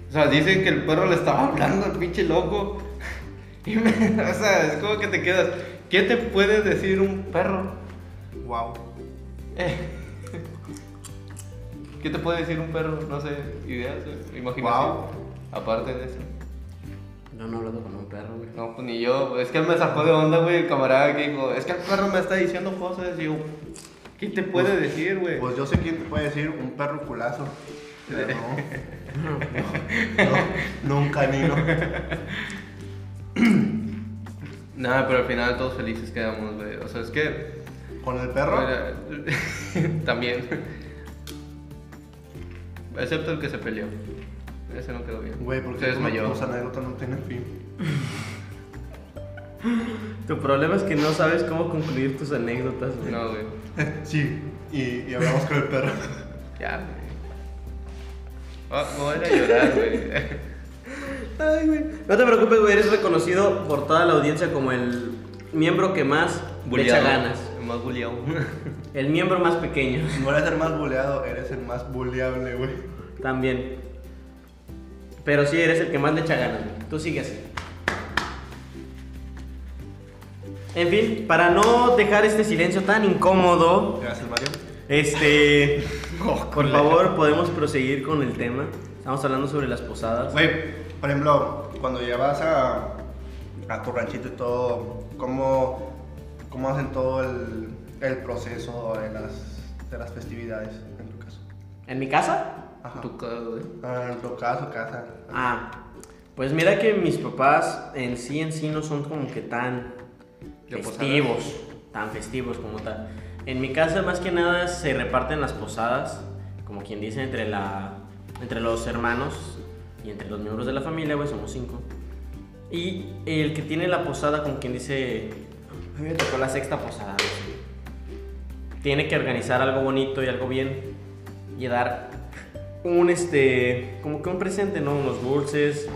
O sea, dicen que el perro le estaba hablando al pinche loco. Y me, o sea, es como que te quedas, ¿qué te puede decir un perro? Wow. Eh. ¿Qué te puede decir un perro? No sé, ideas, eh, imaginación. Wow. Aparte de eso. Yo no he hablado con un perro, güey. No, pues ni yo. Es que él me sacó de onda, güey, el camarada que dijo, es que el perro me está diciendo cosas. Y yo, ¿qué te puede decir, güey? Pues yo sé quién te puede decir un perro culazo. Pero no. no, no, no un canino. Nada, pero al final todos felices quedamos, güey. O sea, es que. ¿Con el perro? También. Excepto el que se peleó. Ese no quedó bien. Güey, porque se tu- desmayó. tus anécdotas no tienen fin. Tu problema es que no sabes cómo concluir tus anécdotas, güey. No, güey. Sí, y, y hablamos con el perro. Ya, güey. Me voy a ir a llorar, güey. Ay, güey. No te preocupes, güey. Eres reconocido por toda la audiencia como el miembro que más le echa ganas. El Más buleado. El miembro más pequeño. No eres el más buleado, eres el más buleable, güey. También. Pero sí, eres el que más le echa ganas. Tú sigue así. En fin, para no dejar este silencio tan incómodo, Gracias, Mario. este, Oh, por favor, podemos proseguir con el tema. Estamos hablando sobre las posadas. Güey, por ejemplo, cuando llevas a, a tu ranchito y todo, ¿cómo, cómo hacen todo el, el proceso de las, de las festividades en tu caso? ¿En mi casa? Ajá. Tu. Ah, en tu caso, casa. Ah, pues mira que mis papás en sí en sí no son como que tan festivos, tan festivos como tal. En mi casa más que nada se reparten las posadas, como quien dice, entre la entre los hermanos y entre los miembros de la familia, güey, somos cinco. Y el que tiene la posada, como quien dice, a mí me tocó la sexta posada. Tiene que organizar algo bonito y algo bien y dar un este como que un presente, ¿no? Unos dulces,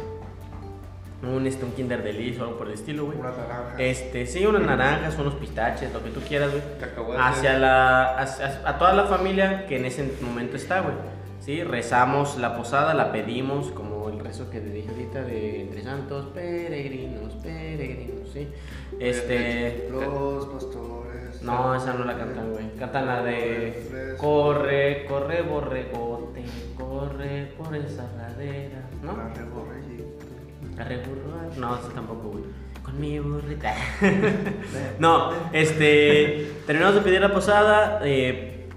un este un Kinder Delice o algo por el estilo, güey. Una naranja. Este, sí, unas naranjas, unos pistaches, lo que tú quieras, güey. Hacia la hacia- a toda la familia que en ese momento está, güey. Sí, rezamos la posada, la pedimos como el rezo que te dije ahorita de entre santos peregrinos, peregrinos, sí. Este Los. No, esa no la cantan, güey. Cantan la de Corre, corre, borregote, corre por esa ladera, ¿no? Arre, borreguito. Arre. No, esa tampoco, güey. Con mi burrita. no, este. Terminamos de pedir la posada, eh,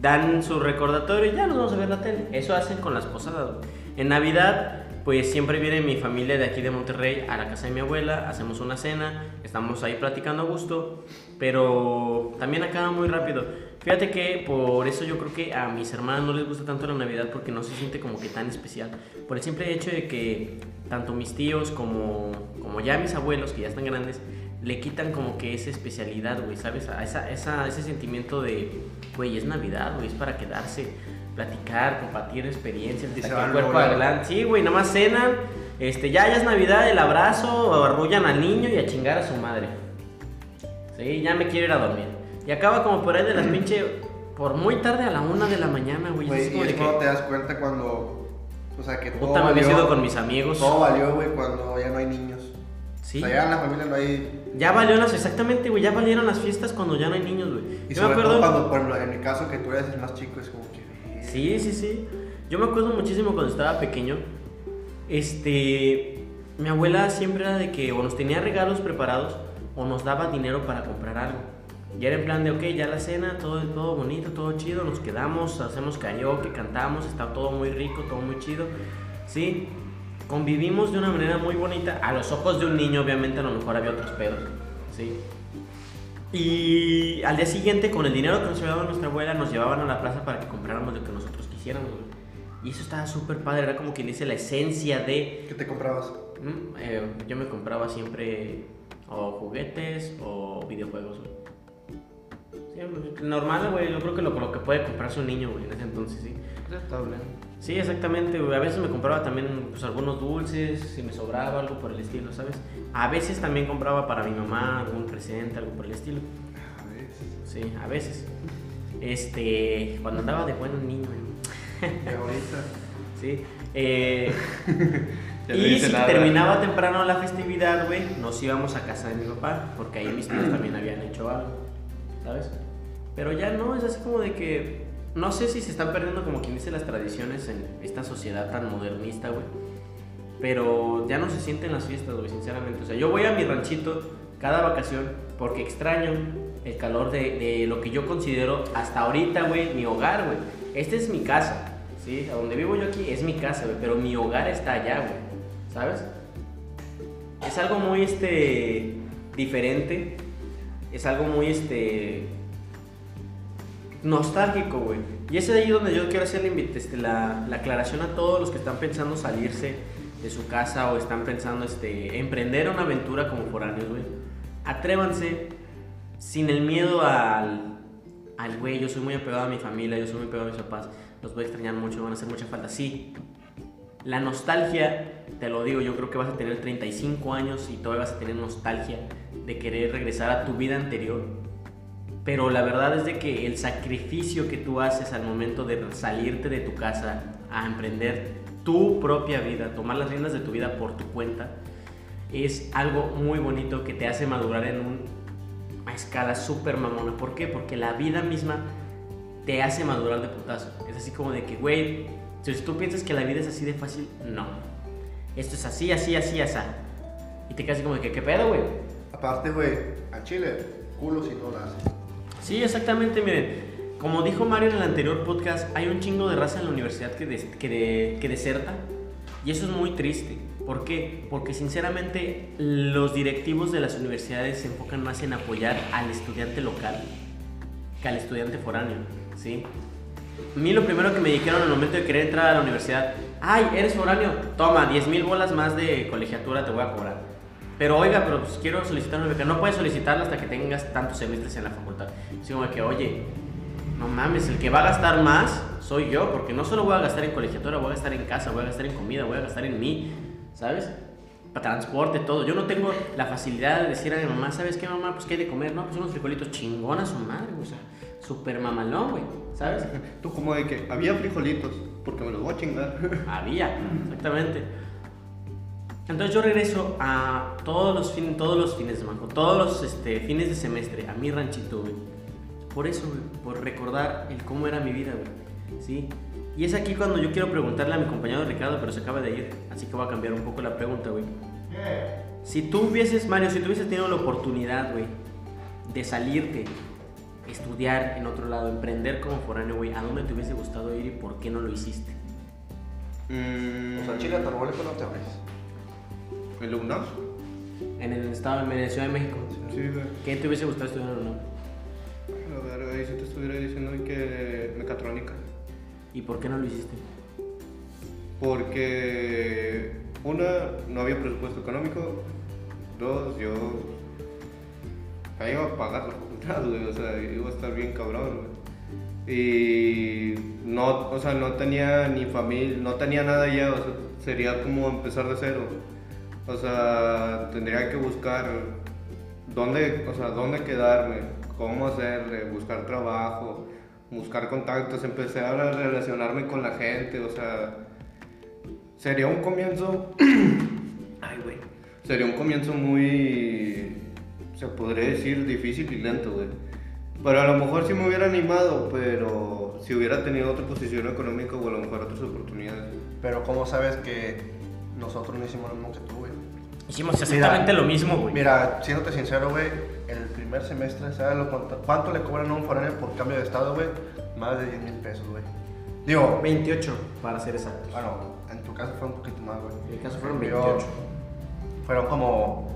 dan su recordatorio y ya nos vamos a ver la tele. Eso hacen con las posadas, güey. En Navidad, pues siempre viene mi familia de aquí de Monterrey a la casa de mi abuela, hacemos una cena, estamos ahí platicando a gusto, pero también acaba muy rápido. Fíjate que por eso yo creo que a mis hermanas no les gusta tanto la Navidad porque no se siente como que tan especial. Por el simple hecho de que tanto mis tíos como, como ya mis abuelos, que ya están grandes, le quitan como que esa especialidad, güey, ¿sabes? Esa, ese sentimiento de, güey, es Navidad, güey, es para quedarse, platicar, compartir experiencias, hasta que el cuerpo adelante. Sí, güey, nada más cenan, este, ya, ya es Navidad, el abrazo, arrullan al niño y a chingar a su madre. Sí, ya me quiero ir a dormir. Y acaba como por ahí de las pinche, por muy tarde a la una de la mañana, güey. Güey, y es cuando te das cuenta cuando. O sea, que todo. puta, me había ido con mis amigos. Todo valió, güey, cuando ya no hay niños. Sí. O sea, ya en la familia no hay. Ya valió las, exactamente, güey, ya valieron las fiestas cuando ya no hay niños, güey. Y Yo me sobre todo acuerdo. cuando, por ejemplo, en el caso que tú eres el más chico, es como que. Sí, sí, sí. Yo me acuerdo muchísimo cuando estaba pequeño. Este. Mi abuela siempre era de que o nos tenía regalos preparados o nos daba dinero para comprar algo. Y era en plan de, ok, ya la cena, todo, todo bonito, todo chido, nos quedamos, hacemos karaoke, cantamos, está todo muy rico, todo muy chido. Sí, convivimos de una manera muy bonita. A los ojos de un niño, obviamente, a lo mejor había otros pedos. Sí. Y al día siguiente, con el dinero que nos había dado nuestra abuela, nos llevaban a la plaza para que compráramos lo que nosotros quisiéramos. güey. Y eso estaba súper padre, era como quien dice la esencia de... ¿Qué te comprabas? Mm, eh, yo me compraba siempre o juguetes o videojuegos, güey. Normal, güey, yo creo que lo, lo que puede comprarse un niño, güey, en ese entonces, sí. Aceptable. Sí, exactamente. A veces me compraba también pues, algunos dulces, si me sobraba algo por el estilo, ¿sabes? A veces también compraba para mi mamá algún presente, algo por el estilo. A ver. Sí, a veces. Este, cuando andaba de buen niño. Y ahorita. Sí. Eh, no y si nada. terminaba temprano la festividad, güey, nos íbamos a casa de mi papá, porque ahí mis tíos también habían hecho algo, ¿sabes? Pero ya no, es así como de que, no sé si se están perdiendo como quien dice las tradiciones en esta sociedad tan modernista, güey. Pero ya no se sienten las fiestas, güey, sinceramente. O sea, yo voy a mi ranchito cada vacación porque extraño el calor de, de lo que yo considero hasta ahorita, güey, mi hogar, güey. Esta es mi casa, ¿sí? A donde vivo yo aquí es mi casa, güey, pero mi hogar está allá, güey. ¿Sabes? Es algo muy, este, diferente. Es algo muy, este, nostálgico, güey. Y es ahí donde yo quiero hacer este, la, la aclaración a todos los que están pensando salirse de su casa o están pensando este, emprender una aventura como foráneos, güey. Atrévanse sin el miedo al, al, güey, yo soy muy apegado a mi familia, yo soy muy apegado a mis papás, los voy a extrañar mucho, van a hacer mucha falta. Sí, la nostalgia, te lo digo, yo creo que vas a tener 35 años y todavía vas a tener nostalgia de querer regresar a tu vida anterior. Pero la verdad es de que el sacrificio que tú haces al momento de salirte de tu casa a emprender tu propia vida, tomar las riendas de tu vida por tu cuenta, es algo muy bonito que te hace madurar en un- una escala súper mamona. ¿Por qué? Porque la vida misma te hace madurar de putazo. Es así como de que, güey, si tú piensas que la vida es así de fácil, no. Esto es así, así, así, así. Y te quedas como de que, ¿qué pedo, güey? Aparte, güey, a Chile, culo si no haces. Sí, exactamente, miren. Como dijo Mario en el anterior podcast, hay un chingo de raza en la universidad que, que, que deserta. Y eso es muy triste. ¿Por qué? Porque sinceramente los directivos de las universidades se enfocan más en apoyar al estudiante local que al estudiante foráneo. ¿sí? A mí lo primero que me dijeron al momento de querer entrar a la universidad, ay, eres foráneo, toma, 10 mil bolas más de colegiatura te voy a cobrar. Pero oiga, pero pues quiero solicitar una beca. No puedes solicitarla hasta que tengas tantos semestres en la facultad. Así como que, oye, no mames, el que va a gastar más soy yo, porque no solo voy a gastar en colegiatura, voy a gastar en casa, voy a gastar en comida, voy a gastar en mí, ¿sabes? Para transporte, todo. Yo no tengo la facilidad de decir a mi mamá, ¿sabes qué, mamá? Pues qué hay de comer, ¿no? Pues unos frijolitos chingonas su madre, o sea, súper mamalón, güey, ¿sabes? Tú como de que había frijolitos, porque me los voy a chingar. Había, exactamente. Entonces yo regreso a todos los, fin- todos los fines de semana, todos los este, fines de semestre, a mi ranchito, güey. Por eso, güey, por recordar el cómo era mi vida, güey. ¿Sí? Y es aquí cuando yo quiero preguntarle a mi compañero Ricardo, pero se acaba de ir, así que voy a cambiar un poco la pregunta, güey. Si tú hubieses, Mario, si tú hubieses tenido la oportunidad, güey, de salirte, estudiar en otro lado, emprender como foráneo, güey, ¿a dónde te hubiese gustado ir y por qué no lo hiciste? Mm, O sea, Chile Tarbólico no te abres. ¿El UNAM? En el estado, en la Ciudad de México. Sí, güey. ¿Qué te hubiese gustado estudiar o no? A ver, ahí si te estuviera diciendo que mecatrónica. ¿Y por qué no lo hiciste? Porque, una, no había presupuesto económico. Dos, yo. Ahí iba a pagar la facultad, güey. O sea, iba a estar bien cabrón, güey. Y no, o sea, no tenía ni familia, no tenía nada ya, o sea, sería como empezar de cero. O sea, tendría que buscar dónde, o sea, dónde quedarme, cómo hacerle, buscar trabajo, buscar contactos, empecé a relacionarme con la gente, o sea, sería un comienzo, Ay, güey. sería un comienzo muy, se podría decir, difícil y lento, güey. Pero a lo mejor sí me hubiera animado, pero si hubiera tenido otra posición económica o a lo mejor otras oportunidades. Pero ¿cómo sabes que nosotros no hicimos lo mismo que tú, güey? Hicimos exactamente Mira, lo mismo, güey. Mira, siéndote sincero, güey, el primer semestre, ¿sabes lo cuánto, cuánto le cobran a un foráneo por cambio de estado, güey? Más de 10 mil pesos, güey. Digo, 28, para ser exactos. bueno, en tu caso fue un poquito más, güey. En mi caso fueron Yo- 28. Fueron como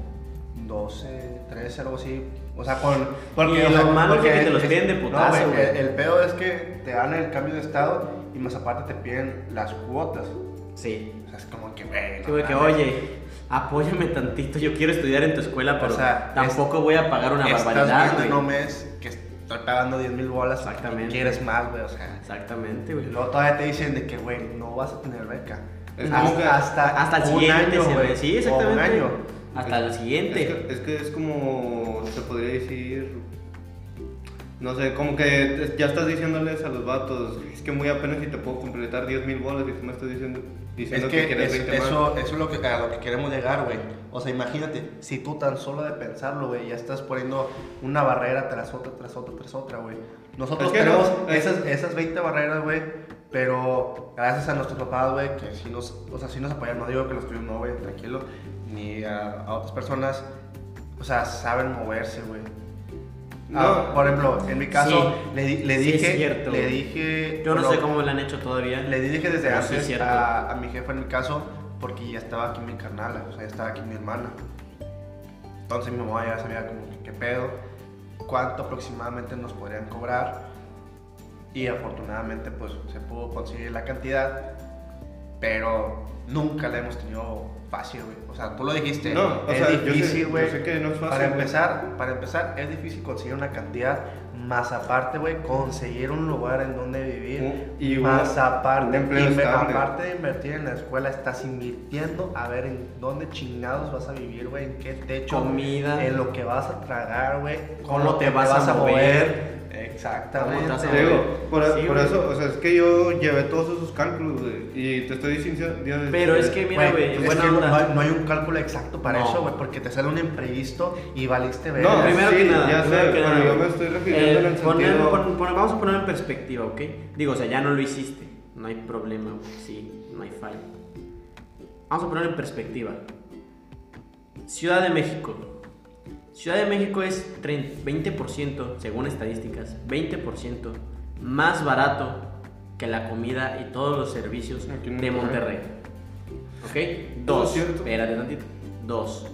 12, 13, algo así. O sea, con. Y lo malo es que te los piden de putazo, güey, güey. El, el pedo es que te dan el cambio de estado y más aparte te piden las cuotas. Sí. Es como que, güey. Que, no güey, que, oye, apóyame tantito, yo quiero estudiar en tu escuela, pero O sea, tampoco voy a pagar una Estás barbaridad, viendo en un güey. mes que estoy pagando 10 mil bolas. Exactamente. Y quieres más, güey. O sea. Exactamente, güey. luego todavía te dicen de que, güey, no vas a tener beca. Es hasta, como que- hasta, Hasta el siguiente, año, güey. ve. Sí, O exactamente. un año. Hasta el Es siguiente. que, es que es como, se podría decir, no sé, como que ya estás diciéndoles a los vatos, es que muy apenas si te puedo completar 10 mil bolas y tú me estás diciendo, Es que, quieres es- 20 más. eso, eso es lo que, a lo que queremos llegar, güey. O sea, imagínate, si tú tan solo de pensarlo, güey, ya estás poniendo una barrera tras otra, tras otra, tras otra, güey. Nosotros Es que tenemos no, esas, esas 20 barreras, güey, pero gracias a nuestros papás, güey, que sí nos, o sea, sí nos apoyan. No digo que los tuyos no, güey, tranquilo. Ni a, a otras personas, o sea, saben moverse, güey. No. Ah, por ejemplo, en mi caso, Sí. le, dije, le dije... Yo no sé cómo lo han hecho todavía. le dije desde Pero antes a, a mi jefa en mi caso, porque ya estaba aquí mi carnala, o sea, ya estaba aquí mi hermana. Entonces mi mamá ya sabía como qué pedo, cuánto aproximadamente nos podrían cobrar. Y afortunadamente pues se pudo conseguir la cantidad, pero nunca la hemos tenido fácil, güey. O sea, tú lo dijiste, No, o es sea, yo sé- difícil, yo güey. sé que no es fácil, Para empezar, para empezar, es difícil conseguir una cantidad, más aparte, güey, conseguir un lugar en donde vivir. Y más un- aparte, estable. aparte de invertir en la escuela, estás invirtiendo a ver en dónde chingados vas a vivir, güey, en qué techo, Comida. en lo que vas a tragar, güey, Cómo te vas a mover. Exactamente. Digo, por, Sí, por güey. eso, o sea, es que yo llevé todos esos cálculos, güey, y te estoy diciendo... Pero es que, mira, güey, es que no, hay, no hay un cálculo exacto para No. eso, güey, porque te sale un imprevisto y valiste ver. No, primero sí, que nada, ya primero sé, que pero nada, yo me estoy refiriendo en el poner- sentido- pon- pon- vamos a ponerlo en perspectiva, ¿ok? Digo, o sea, ya no lo hiciste. No hay problema, güey. Sí, no hay falla. Vamos a ponerlo en perspectiva. Ciudad de México. Ciudad de México es 30 20%, según estadísticas, 20% más barato que la comida y todos los servicios en de Monterrey. ¿Ok? Dos. Espérate tantito. Dos.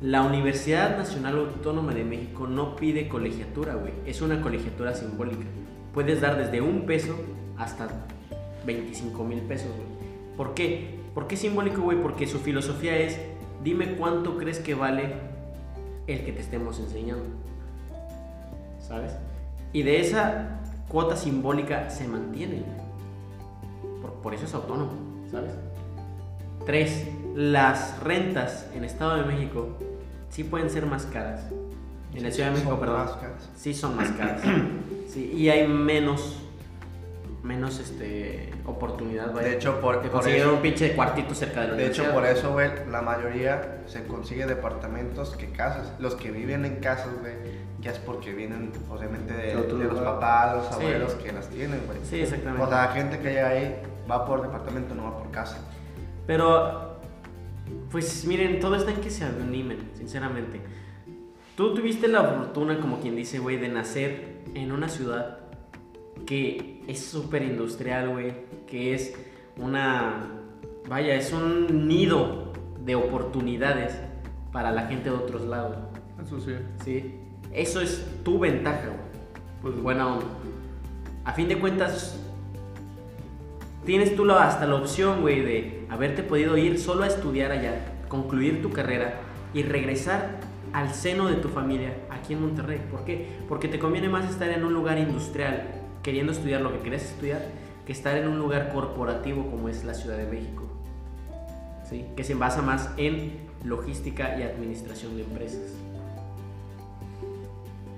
La Universidad Nacional Autónoma de México no pide colegiatura, güey. Es una colegiatura simbólica. Puedes dar desde un peso hasta 25 mil pesos, güey. ¿Por qué? ¿Por qué simbólico, güey? Porque su filosofía es, dime cuánto crees que vale el que te estemos enseñando. ¿Sabes? Y de esa cuota simbólica se mantiene. Por, por eso es autónomo, ¿sabes? Tres, las rentas en Estado de México sí pueden ser más caras. En la Ciudad de México, Son perdón. más caras. Sí son más caras. Sí, y hay menos menos este oportunidad vaya, De hecho, por- por eso- un pinche cuartito cerca de la De hecho, por eso, güey, la mayoría se consigue departamentos que casas. Los que viven en casas, güey, ya es porque vienen, obviamente, de, De los papás, los Sí. abuelos que las tienen, güey. Sí, exactamente. O sea, gente que llega ahí va por departamento, no va por casa. Pero, pues miren, todo está en que se animen, sinceramente. Tú tuviste la fortuna, como quien dice, güey, de nacer en una ciudad que es súper industrial, güey, que es una, vaya, es un nido de oportunidades para la gente de otros lados, Eso sí. ¿sí? Eso es tu ventaja, güey. Pues Buena onda. A fin de cuentas, tienes tú hasta la opción, güey, de haberte podido ir solo a estudiar allá, concluir tu carrera y regresar al seno de tu familia aquí en Monterrey. ¿Por qué? Porque te conviene más estar en un lugar industrial, queriendo estudiar lo que quieres estudiar, que estar en un lugar corporativo como es la Ciudad de México. ¿Sí? Que se basa más en logística y administración de empresas.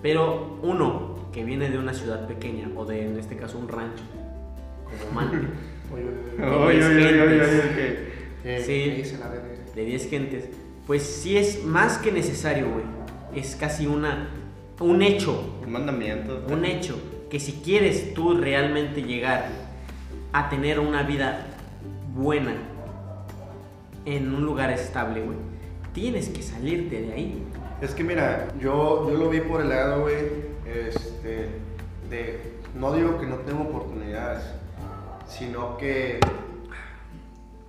Pero uno que viene de una ciudad pequeña o de, en este caso, un rancho, como Mante, Oye, oye, oye, oye, oye, ¿Qué- Sí. qué dice la verga? de 10 gentes, pues sí es más que necesario, güey. Es casi una, un hecho, Un mandamiento. un hecho, que si quieres tú realmente llegar a tener una vida buena en un lugar estable, tienes que salirte de ahí. Es que mira, yo, yo lo vi por el lado, güey, este, de, no digo que no tengo oportunidades, sino que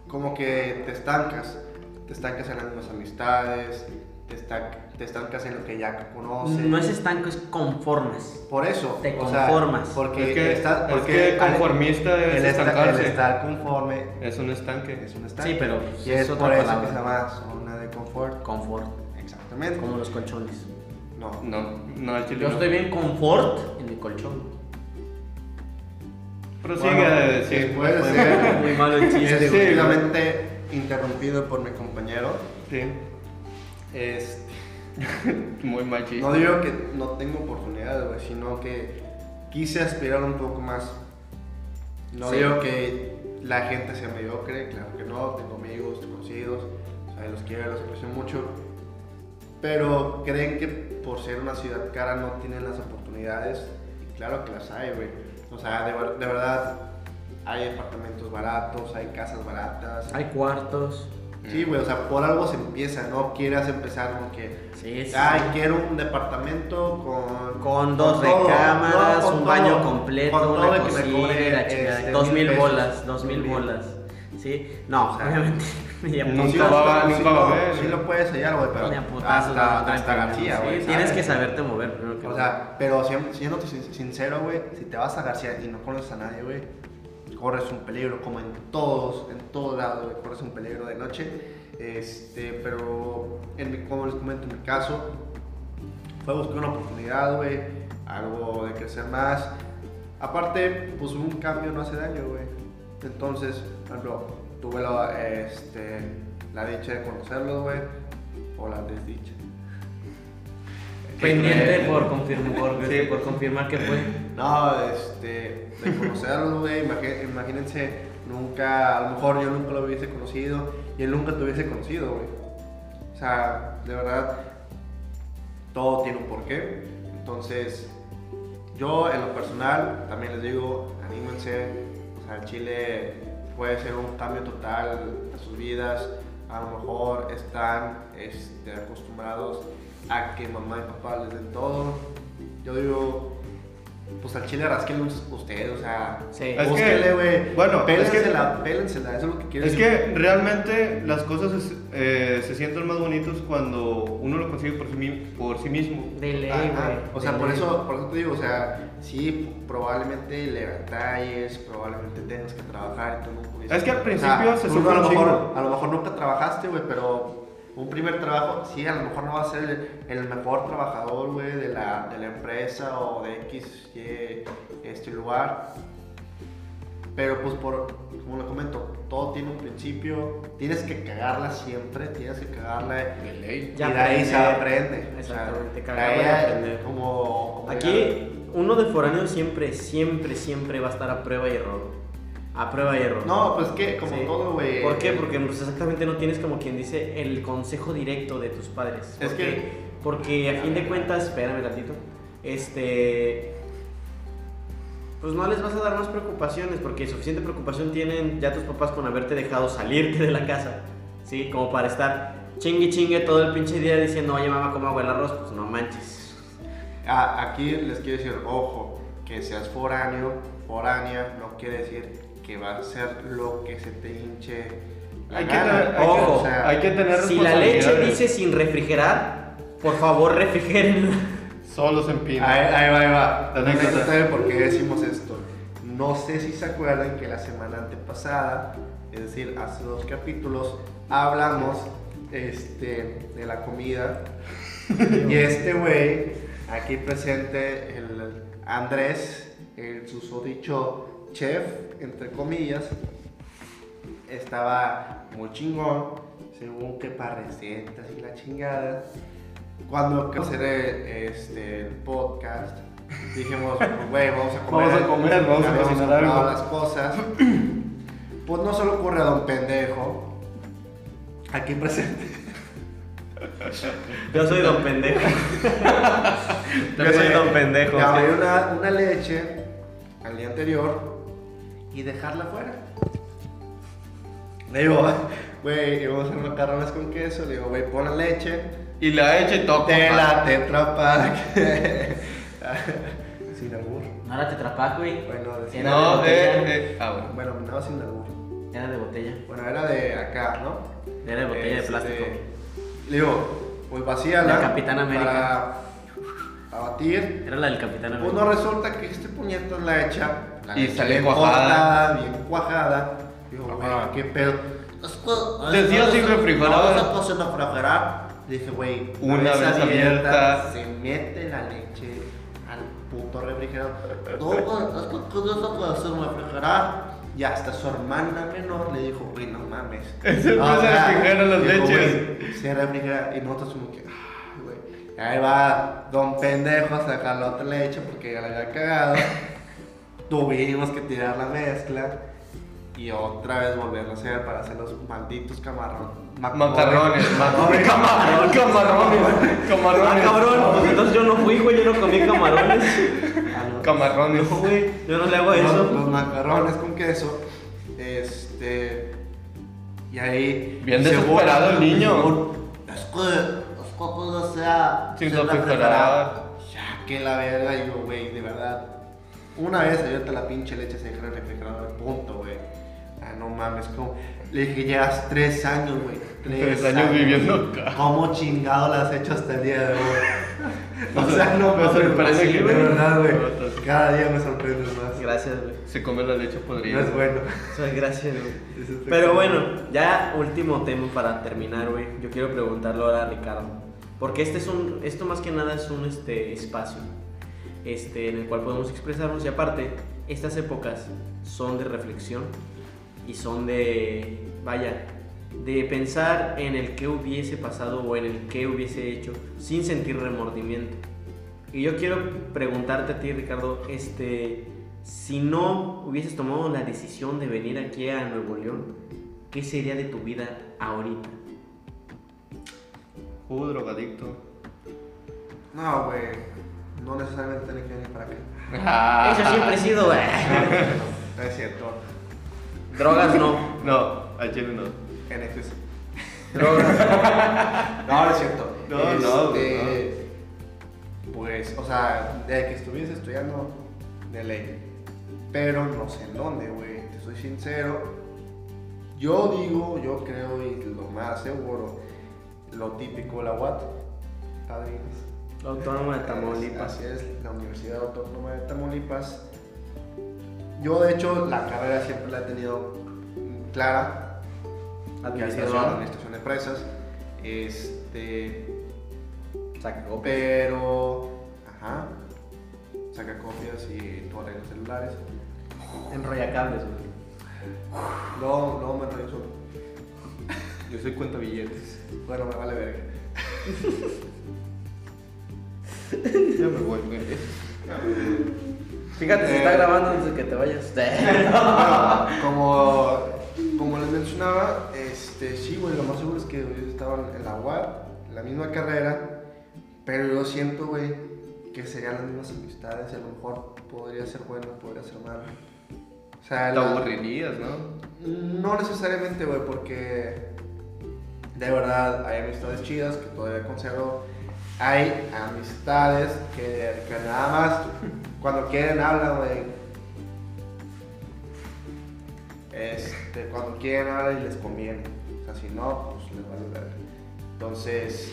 como que te estancas, te estancas en las amistades, te, esta- te estancas en lo que ya conoces. No es estanco, es conformes. Por eso, Te o sea, conformas. porque Es que- está- es porque al- conformista es esta- el estar conforme Es un estanque. es un estanque. Sí, pero y es, es otra por eso palabra. que se llama zona de confort. Confort, Exactamente. como los colchones. No. No, no, chile Yo no. estoy bien confort en mi colchón. Prosigue Bueno, a decir. después de Pues, ser- Muy malo el Es chiste, definitivamente interrumpido por mi compañero. Sí, Este, muy machista. no digo que no tengo oportunidades, güey, sino que quise aspirar un poco más. No Sí. digo que la gente sea mediocre, claro que no, tengo amigos, conocidos, o sea, los quiero, los aprecio mucho. Pero creen que por ser una ciudad cara no tienen las oportunidades. Y claro que las hay, güey. O sea, de, de verdad, hay departamentos baratos, hay casas baratas. Hay cuartos. Sí, güey, o sea, por algo se empieza, no quieras empezar con que, Sí, sí. ay, quiero un departamento con... Con dos recámaras, no, con un todo, baño completo, con todo una y que me cocina, cobre, la chingada, este, dos mil mil pesos, bolas, dos mil bolas. ¿Sí? No, O sea, obviamente. ni a nunca Sí, putazos, lo- va- sí Sí puedes sellar, güey, pero ni a putazos, no, hasta, hasta García, sí, güey. Tienes ¿sabes? que saberte mover primero que O sea, pero siendo, siendo sin- sincero, güey, si te vas a García y no conoces a nadie, güey, corres un peligro, como en todos, en todos lados, güey, corres un peligro de noche. Este, pero, en mi, como les comento, en mi caso, fue buscar una oportunidad, güey, algo de crecer más. Aparte, pues un cambio no hace daño, güey. Entonces, por ejemplo, tuve la, este, la dicha de conocerlos, güey, o la desdicha. Pendiente por confirmar, por, Sí. por confirmar que fue. No, este, de conocerlo, güey, imagínense, nunca, a lo mejor yo nunca lo hubiese conocido y él nunca te hubiese conocido, güey. O sea, de verdad, todo tiene un porqué. Entonces, yo en lo personal, también les digo, anímense, o sea, Chile puede ser un cambio total a sus vidas. A lo mejor están este, acostumbrados a que mamá y papá les den todo. Yo digo, pues al chile rasquen ustedes, o sea, Sí. Es que- búsquenle, güey. bueno, es que- pélensela, pélensela, eso es lo que quiero Es que realmente las cosas es- eh, se sienten más bonitos cuando uno lo consigue por sí, mi- por sí mismo. De ley, güey. O sea, por ley. eso, por eso te digo, o sea, sí, probablemente le batalles, probablemente tengas que trabajar y tú no pudiste. Es que al O principio sea, se sufre a lo mejor, a lo mejor nunca trabajaste, güey, pero un primer trabajo, sí, a lo mejor no va a ser el, el mejor trabajador, güey, de la, de la empresa o de X, Y, este lugar. Pero pues por, como le comento, todo tiene un principio, tienes que cagarla siempre, tienes que cagarla De ley. y de ahí se aprende. Exactamente, o sea, cagarla y de ahí aprender. Como, como Aquí, uno de foráneo siempre, siempre, siempre va a estar a prueba y error. A prueba y error. No, pues que, como Sí. todo, güey. ¿Por qué? Porque pues, exactamente no tienes como quien dice el consejo directo de tus padres. Es ¿Por que- qué? Porque a fin de cuentas, espérame tantito, este... Pues no les vas a dar más preocupaciones porque suficiente preocupación tienen ya tus papás con haberte dejado salirte de la casa. ¿Sí? Como para estar chingue chingue todo el pinche día diciendo, oye mamá, ¿cómo hago el arroz? Pues no manches. Ah, aquí les quiero decir, ojo, que seas foráneo, foránea, no quiere decir que vas a hacer lo que se te hinche. la Hay que, tener, hay, Ojo, que, hay que tener Si la leche dice sin refrigerar, por favor refrigérenla. Solo se empina. Ahí, ahí va, ahí va. La No anécdota. sé por qué decimos esto. No sé si se acuerdan que la semana antepasada, es decir, hace dos capítulos, hablamos este, de la comida. y este güey, aquí presente, el Andrés, el susodicho chef, entre comillas, estaba muy chingón, según que para recetas y la chingada. Cuando hacer eh, este, el podcast, dijimos, pues, güey, vamos a comer. Vamos a comer, vamos a cocinar algo. las cosas. Pues no se le ocurre a don pendejo, aquí presente. Yo soy don pendejo. Yo soy don pendejo. Le abrir una, una leche al día anterior y dejarla fuera. Le digo, güey, vamos a hacer macarrones con queso. Le digo, güey, pon la leche, Y la echa y toca. de la Tetra Pak. sin albur. No era tetrapac, güey. Bueno, decía- Era No, de eh, eh. Ah, bueno. Bueno, no sin albur. Era de botella. Bueno, era de acá, ¿no? Era de botella de Este, plástico. Le digo, pues vacíala. La Capitán América. Para abatir. Era la del Capitán Pues América. no resulta que este puñeto la echa. Y sale bien cuajada. cortada, Bien cuajada. Digo, güey. ¿qué pedo? Decía es- sin refrigerar. No, no refrigerar. Dije, güey, Una vez abierta. Se mete la leche al puto refrigerador. No, güey, eso puede hacer un refrigerar. Y hasta su hermana menor le dijo, güey, no mames. No se o sea, refrigeran las dijo, leches. Se refrigera. Y nosotros como que, ah, güey. Ahí va don pendejo a sacar la otra leche porque ya la había cagado. Tuvimos que tirar la mezcla y otra vez volverlo a hacer para hacer los malditos camarrones. Macarrones, macarrones, camarones, camarones, Ah, camarones. cabrón. Pues entonces yo no fui, güey. Yo no comí camarones. Ah, no. Camarones. No, güey. Yo no le hago Los, eso. los macarrones con queso. Este. Y ahí. Bien desesperado el niño. Es que, es que todo sea. Sin. Ya que la verga, yo, güey, de verdad. Una vez abierta la pinche leche se dejó en el refrigerador, punto, güey. Ah, no mames, como. Le dije, llevas tres años, güey. Tres años viviendo acá. ¿Cómo chingado la has hecho hasta el día de hoy? o sea, no Me sorprende que- de verdad, güey. Cada día me sorprendes más. Gracias, güey. Se come la leche podrida. No es bueno. Muchas gracias, güey. Eso Pero bueno, ya último tema para terminar, güey. Yo quiero preguntarlo ahora a Ricardo. Porque este es un, esto más que nada es un este, espacio este, en el cual podemos expresarnos. Y aparte, estas épocas son de reflexión y son de, vaya, de pensar en el que hubiese pasado o en el que hubiese hecho sin sentir remordimiento. Y yo quiero preguntarte a ti, Ricardo, este, si no hubieses tomado la decisión de venir aquí a Nuevo León, ¿qué sería de tu vida ahorita? Uh, drogadicto. No, güey. No necesariamente tiene que venir para acá. Ah. Eso siempre he sido, güey. No es cierto. Drogas no. No, al chile no. NFS. Drogas. No, no es cierto. No, no, Este, Pues, o sea, de que estuviese estudiando de ley. Pero no sé en dónde, güey. Te soy sincero. Yo digo, yo creo y lo más seguro, lo típico, la UAT. Padrinos. Autónoma de Tamaulipas. Así es, la Universidad Autónoma de Tamaulipas. Yo, de hecho, la carrera siempre la he tenido clara, Administración. administración de empresas. Este. Saca copias. Pero. Ajá. Saca copias y tú arreglas celulares. Enrolla cables, güey. Luego, luego me enrollo solo. Yo soy cuenta billetes. Bueno, me vale verga. Ya me voy, güey. Fíjate, se Eh. está grabando antes de que te vayas. Bueno, como, como les mencionaba, este, sí, güey, lo más seguro es que ellos estaban en la UAP, en la misma carrera, pero yo siento, güey, que serían las mismas amistades y a lo mejor podría ser bueno, podría ser malo. O sea, Te la- aburrirías, ¿no? no necesariamente, güey, porque de verdad hay amistades chidas que todavía conservo. Hay amistades que, que nada más cuando quieren hablan, güey. Este, cuando quieren hablan y les conviene. O sea, si no, pues les vale ver. Entonces,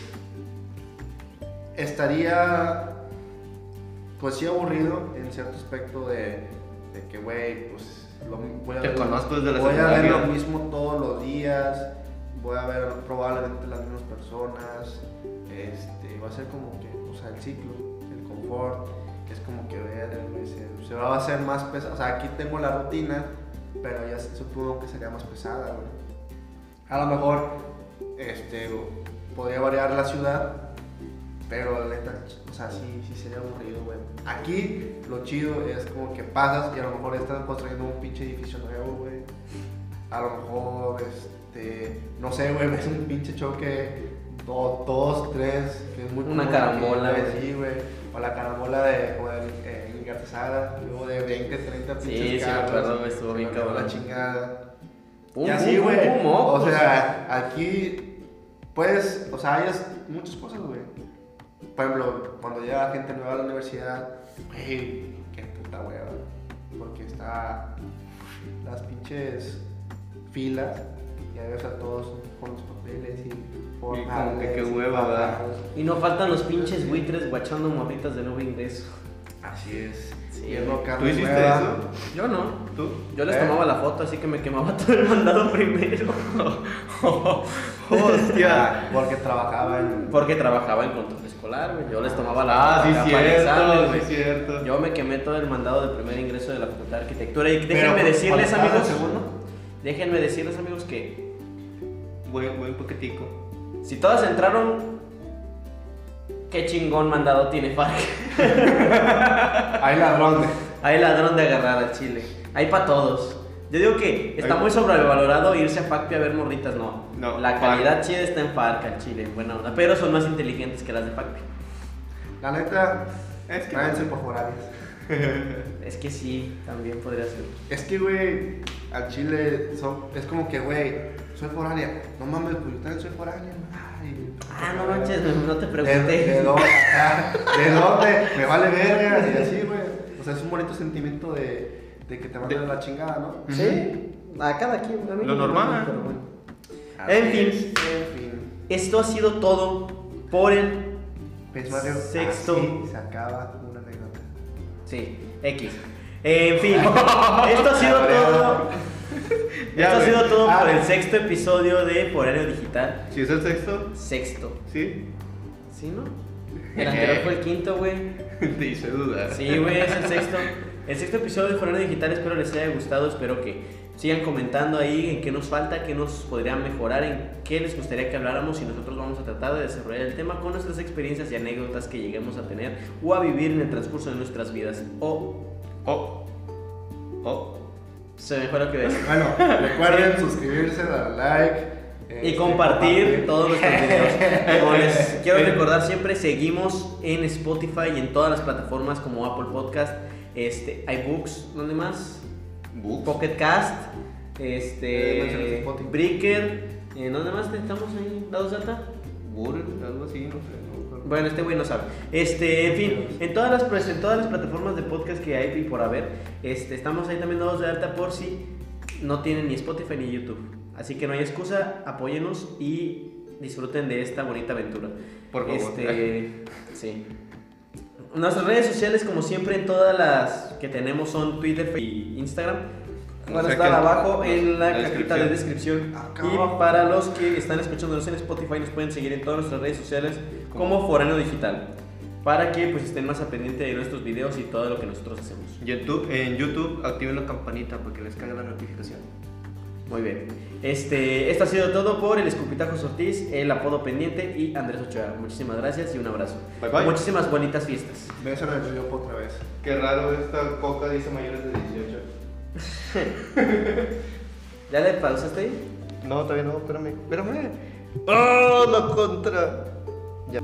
estaría, pues sí aburrido en cierto aspecto de, de que, güey, pues lo, voy a Te ver- conozco desde la Voy a ver lo mismo todos los días, a ver probablemente las mismas personas, este, va a ser como que, o sea, el ciclo, el confort, es como que se, se va a hacer más pesado, o sea, aquí tengo la rutina, pero ya supongo que sería más pesada, güey. A lo mejor, este, podría variar la ciudad, pero la neta, o sea, sí, sí sería aburrido, güey. Aquí lo chido es como que pasas y a lo mejor estás construyendo un pinche edificio nuevo, güey. A lo mejor, este, no sé, güey, ves un pinche choque, dos, dos tres, que es muy Una carambola, güey. Sí, güey. O la carambola de, o el, eh, en Gartesada, luego de 20, 30 Sí, pinches sí me carros. acuerdo, güey, estuvo bien me cabrón. La chingada. Pum, y así, güey. O sea, aquí, pues, o sea, hay as- muchas cosas, güey. Por ejemplo, cuando llega gente nueva a la universidad, güey, qué puta hueva. Porque está las pinches filas y ahí ves a todos con los papeles y como que qué y hueva, ¿verdad? Y no faltan los pinches buitres guachando morritas de nuevo ingreso. Así es. Sí, ¿Tú hiciste nueva. eso? Yo no. ¿Tú? Yo les ¿Eh? tomaba la foto, así que me quemaba todo el mandado primero. Hostia. Ah, Porque trabajaba en. Porque trabajaba en control escolar, güey. Yo les tomaba la Ah, sí, cierto, sí, cierto. Yo me quemé todo el mandado de primer ingreso de la Facultad de Arquitectura. Y Pero, déjenme decirles, ¿cuándo amigos. segundo? Déjenme decirles, amigos, que Buen, buen paquetico. si todas entraron, qué chingón mandado tiene FARC. Hay ladrón de. Hay ladrón de agarrar al chile. Hay para todos. Yo digo que está muy sobrevalorado irse a FACPI a ver morritas, no. No, La FARC. calidad chida está en FARC al chile, buena onda. Pero son más inteligentes que las de FACPI. La neta, Es que- tráense por foráneos. Es que sí, también podría ser. Es que, güey, al chile son, es como que, güey, soy foránea. No mames, pues yo también soy foránea. Ay, Ah, no manches, no te ¿De, pregunté. de dónde? ¿De dónde? Me vale verga. Y así, güey. O sea, es un bonito sentimiento de, de que te mandan a la chingada, ¿no? Sí, a cada quien. a mí Lo no normal. pero bueno. En fin. En fin. Esto ha sido todo por el. ¿Ves, Mario? Sexto. Así se acaba una anécdota. Sí, X. En fin, esto ha sido todo. Ya, Esto ha sido todo Ah. por el sexto episodio de Por Aéreo Digital. ¿Si es el sexto? Sexto. Sí. ¿Sí, no? El anterior fue el quinto, güey. Te hice dudar. Sí, güey, es el sexto. El sexto episodio de Forero Digital, espero les haya gustado, espero que sigan comentando ahí en qué nos falta, qué nos podría mejorar, en qué les gustaría que habláramos y nosotros vamos a tratar de desarrollar el tema con nuestras experiencias y anécdotas que lleguemos a tener o a vivir en el transcurso de nuestras vidas. O Oh. Oh. Se me fue lo que decir. Bueno, recuerden suscribirse, dar like. Y este, compartir todos nuestros videos. Como les quiero Eh. recordar siempre, seguimos en Spotify y en todas las plataformas como Apple Podcast, este, iBooks, ¿dónde más? Books. Pocket Cast, Eh, este, Spotify. Breaker, ¿en dónde más estamos ahí? ¿Dados data? Google, algo así, no sé. Bueno, este güey no sabe. Este, en fin, en todas las en todas las plataformas de podcast que hay y por haber, este, estamos ahí también dados de alta por si no tienen ni Spotify ni YouTube. Así que no hay excusa, apóyenos y disfruten de esta bonita aventura. Por favor. Este, sí. Nuestras redes sociales, como siempre, en todas las que tenemos son Twitter y Instagram. Van a estar abajo en la, la cajita de descripción. Acá Y abajo. para los que están escuchándonos en Spotify, nos pueden seguir en todas nuestras redes sociales como Foreno Digital. Para que pues estén más a pendiente de nuestros videos y todo lo que nosotros hacemos. YouTube, en YouTube activen la campanita para que les caiga la notificación. Muy bien. Este, esto ha sido todo por el Escupitajos Ortiz, el apodo pendiente y Andrés Ochoa. Muchísimas gracias y un abrazo. Bye, bye. Muchísimas bonitas fiestas. Beso en el otra vez. Qué raro, esta coca dice mayores de 18. ¿Ya le pausaste ahí? No, todavía no, espérame, espérame. ¡Oh, la contra! Ya.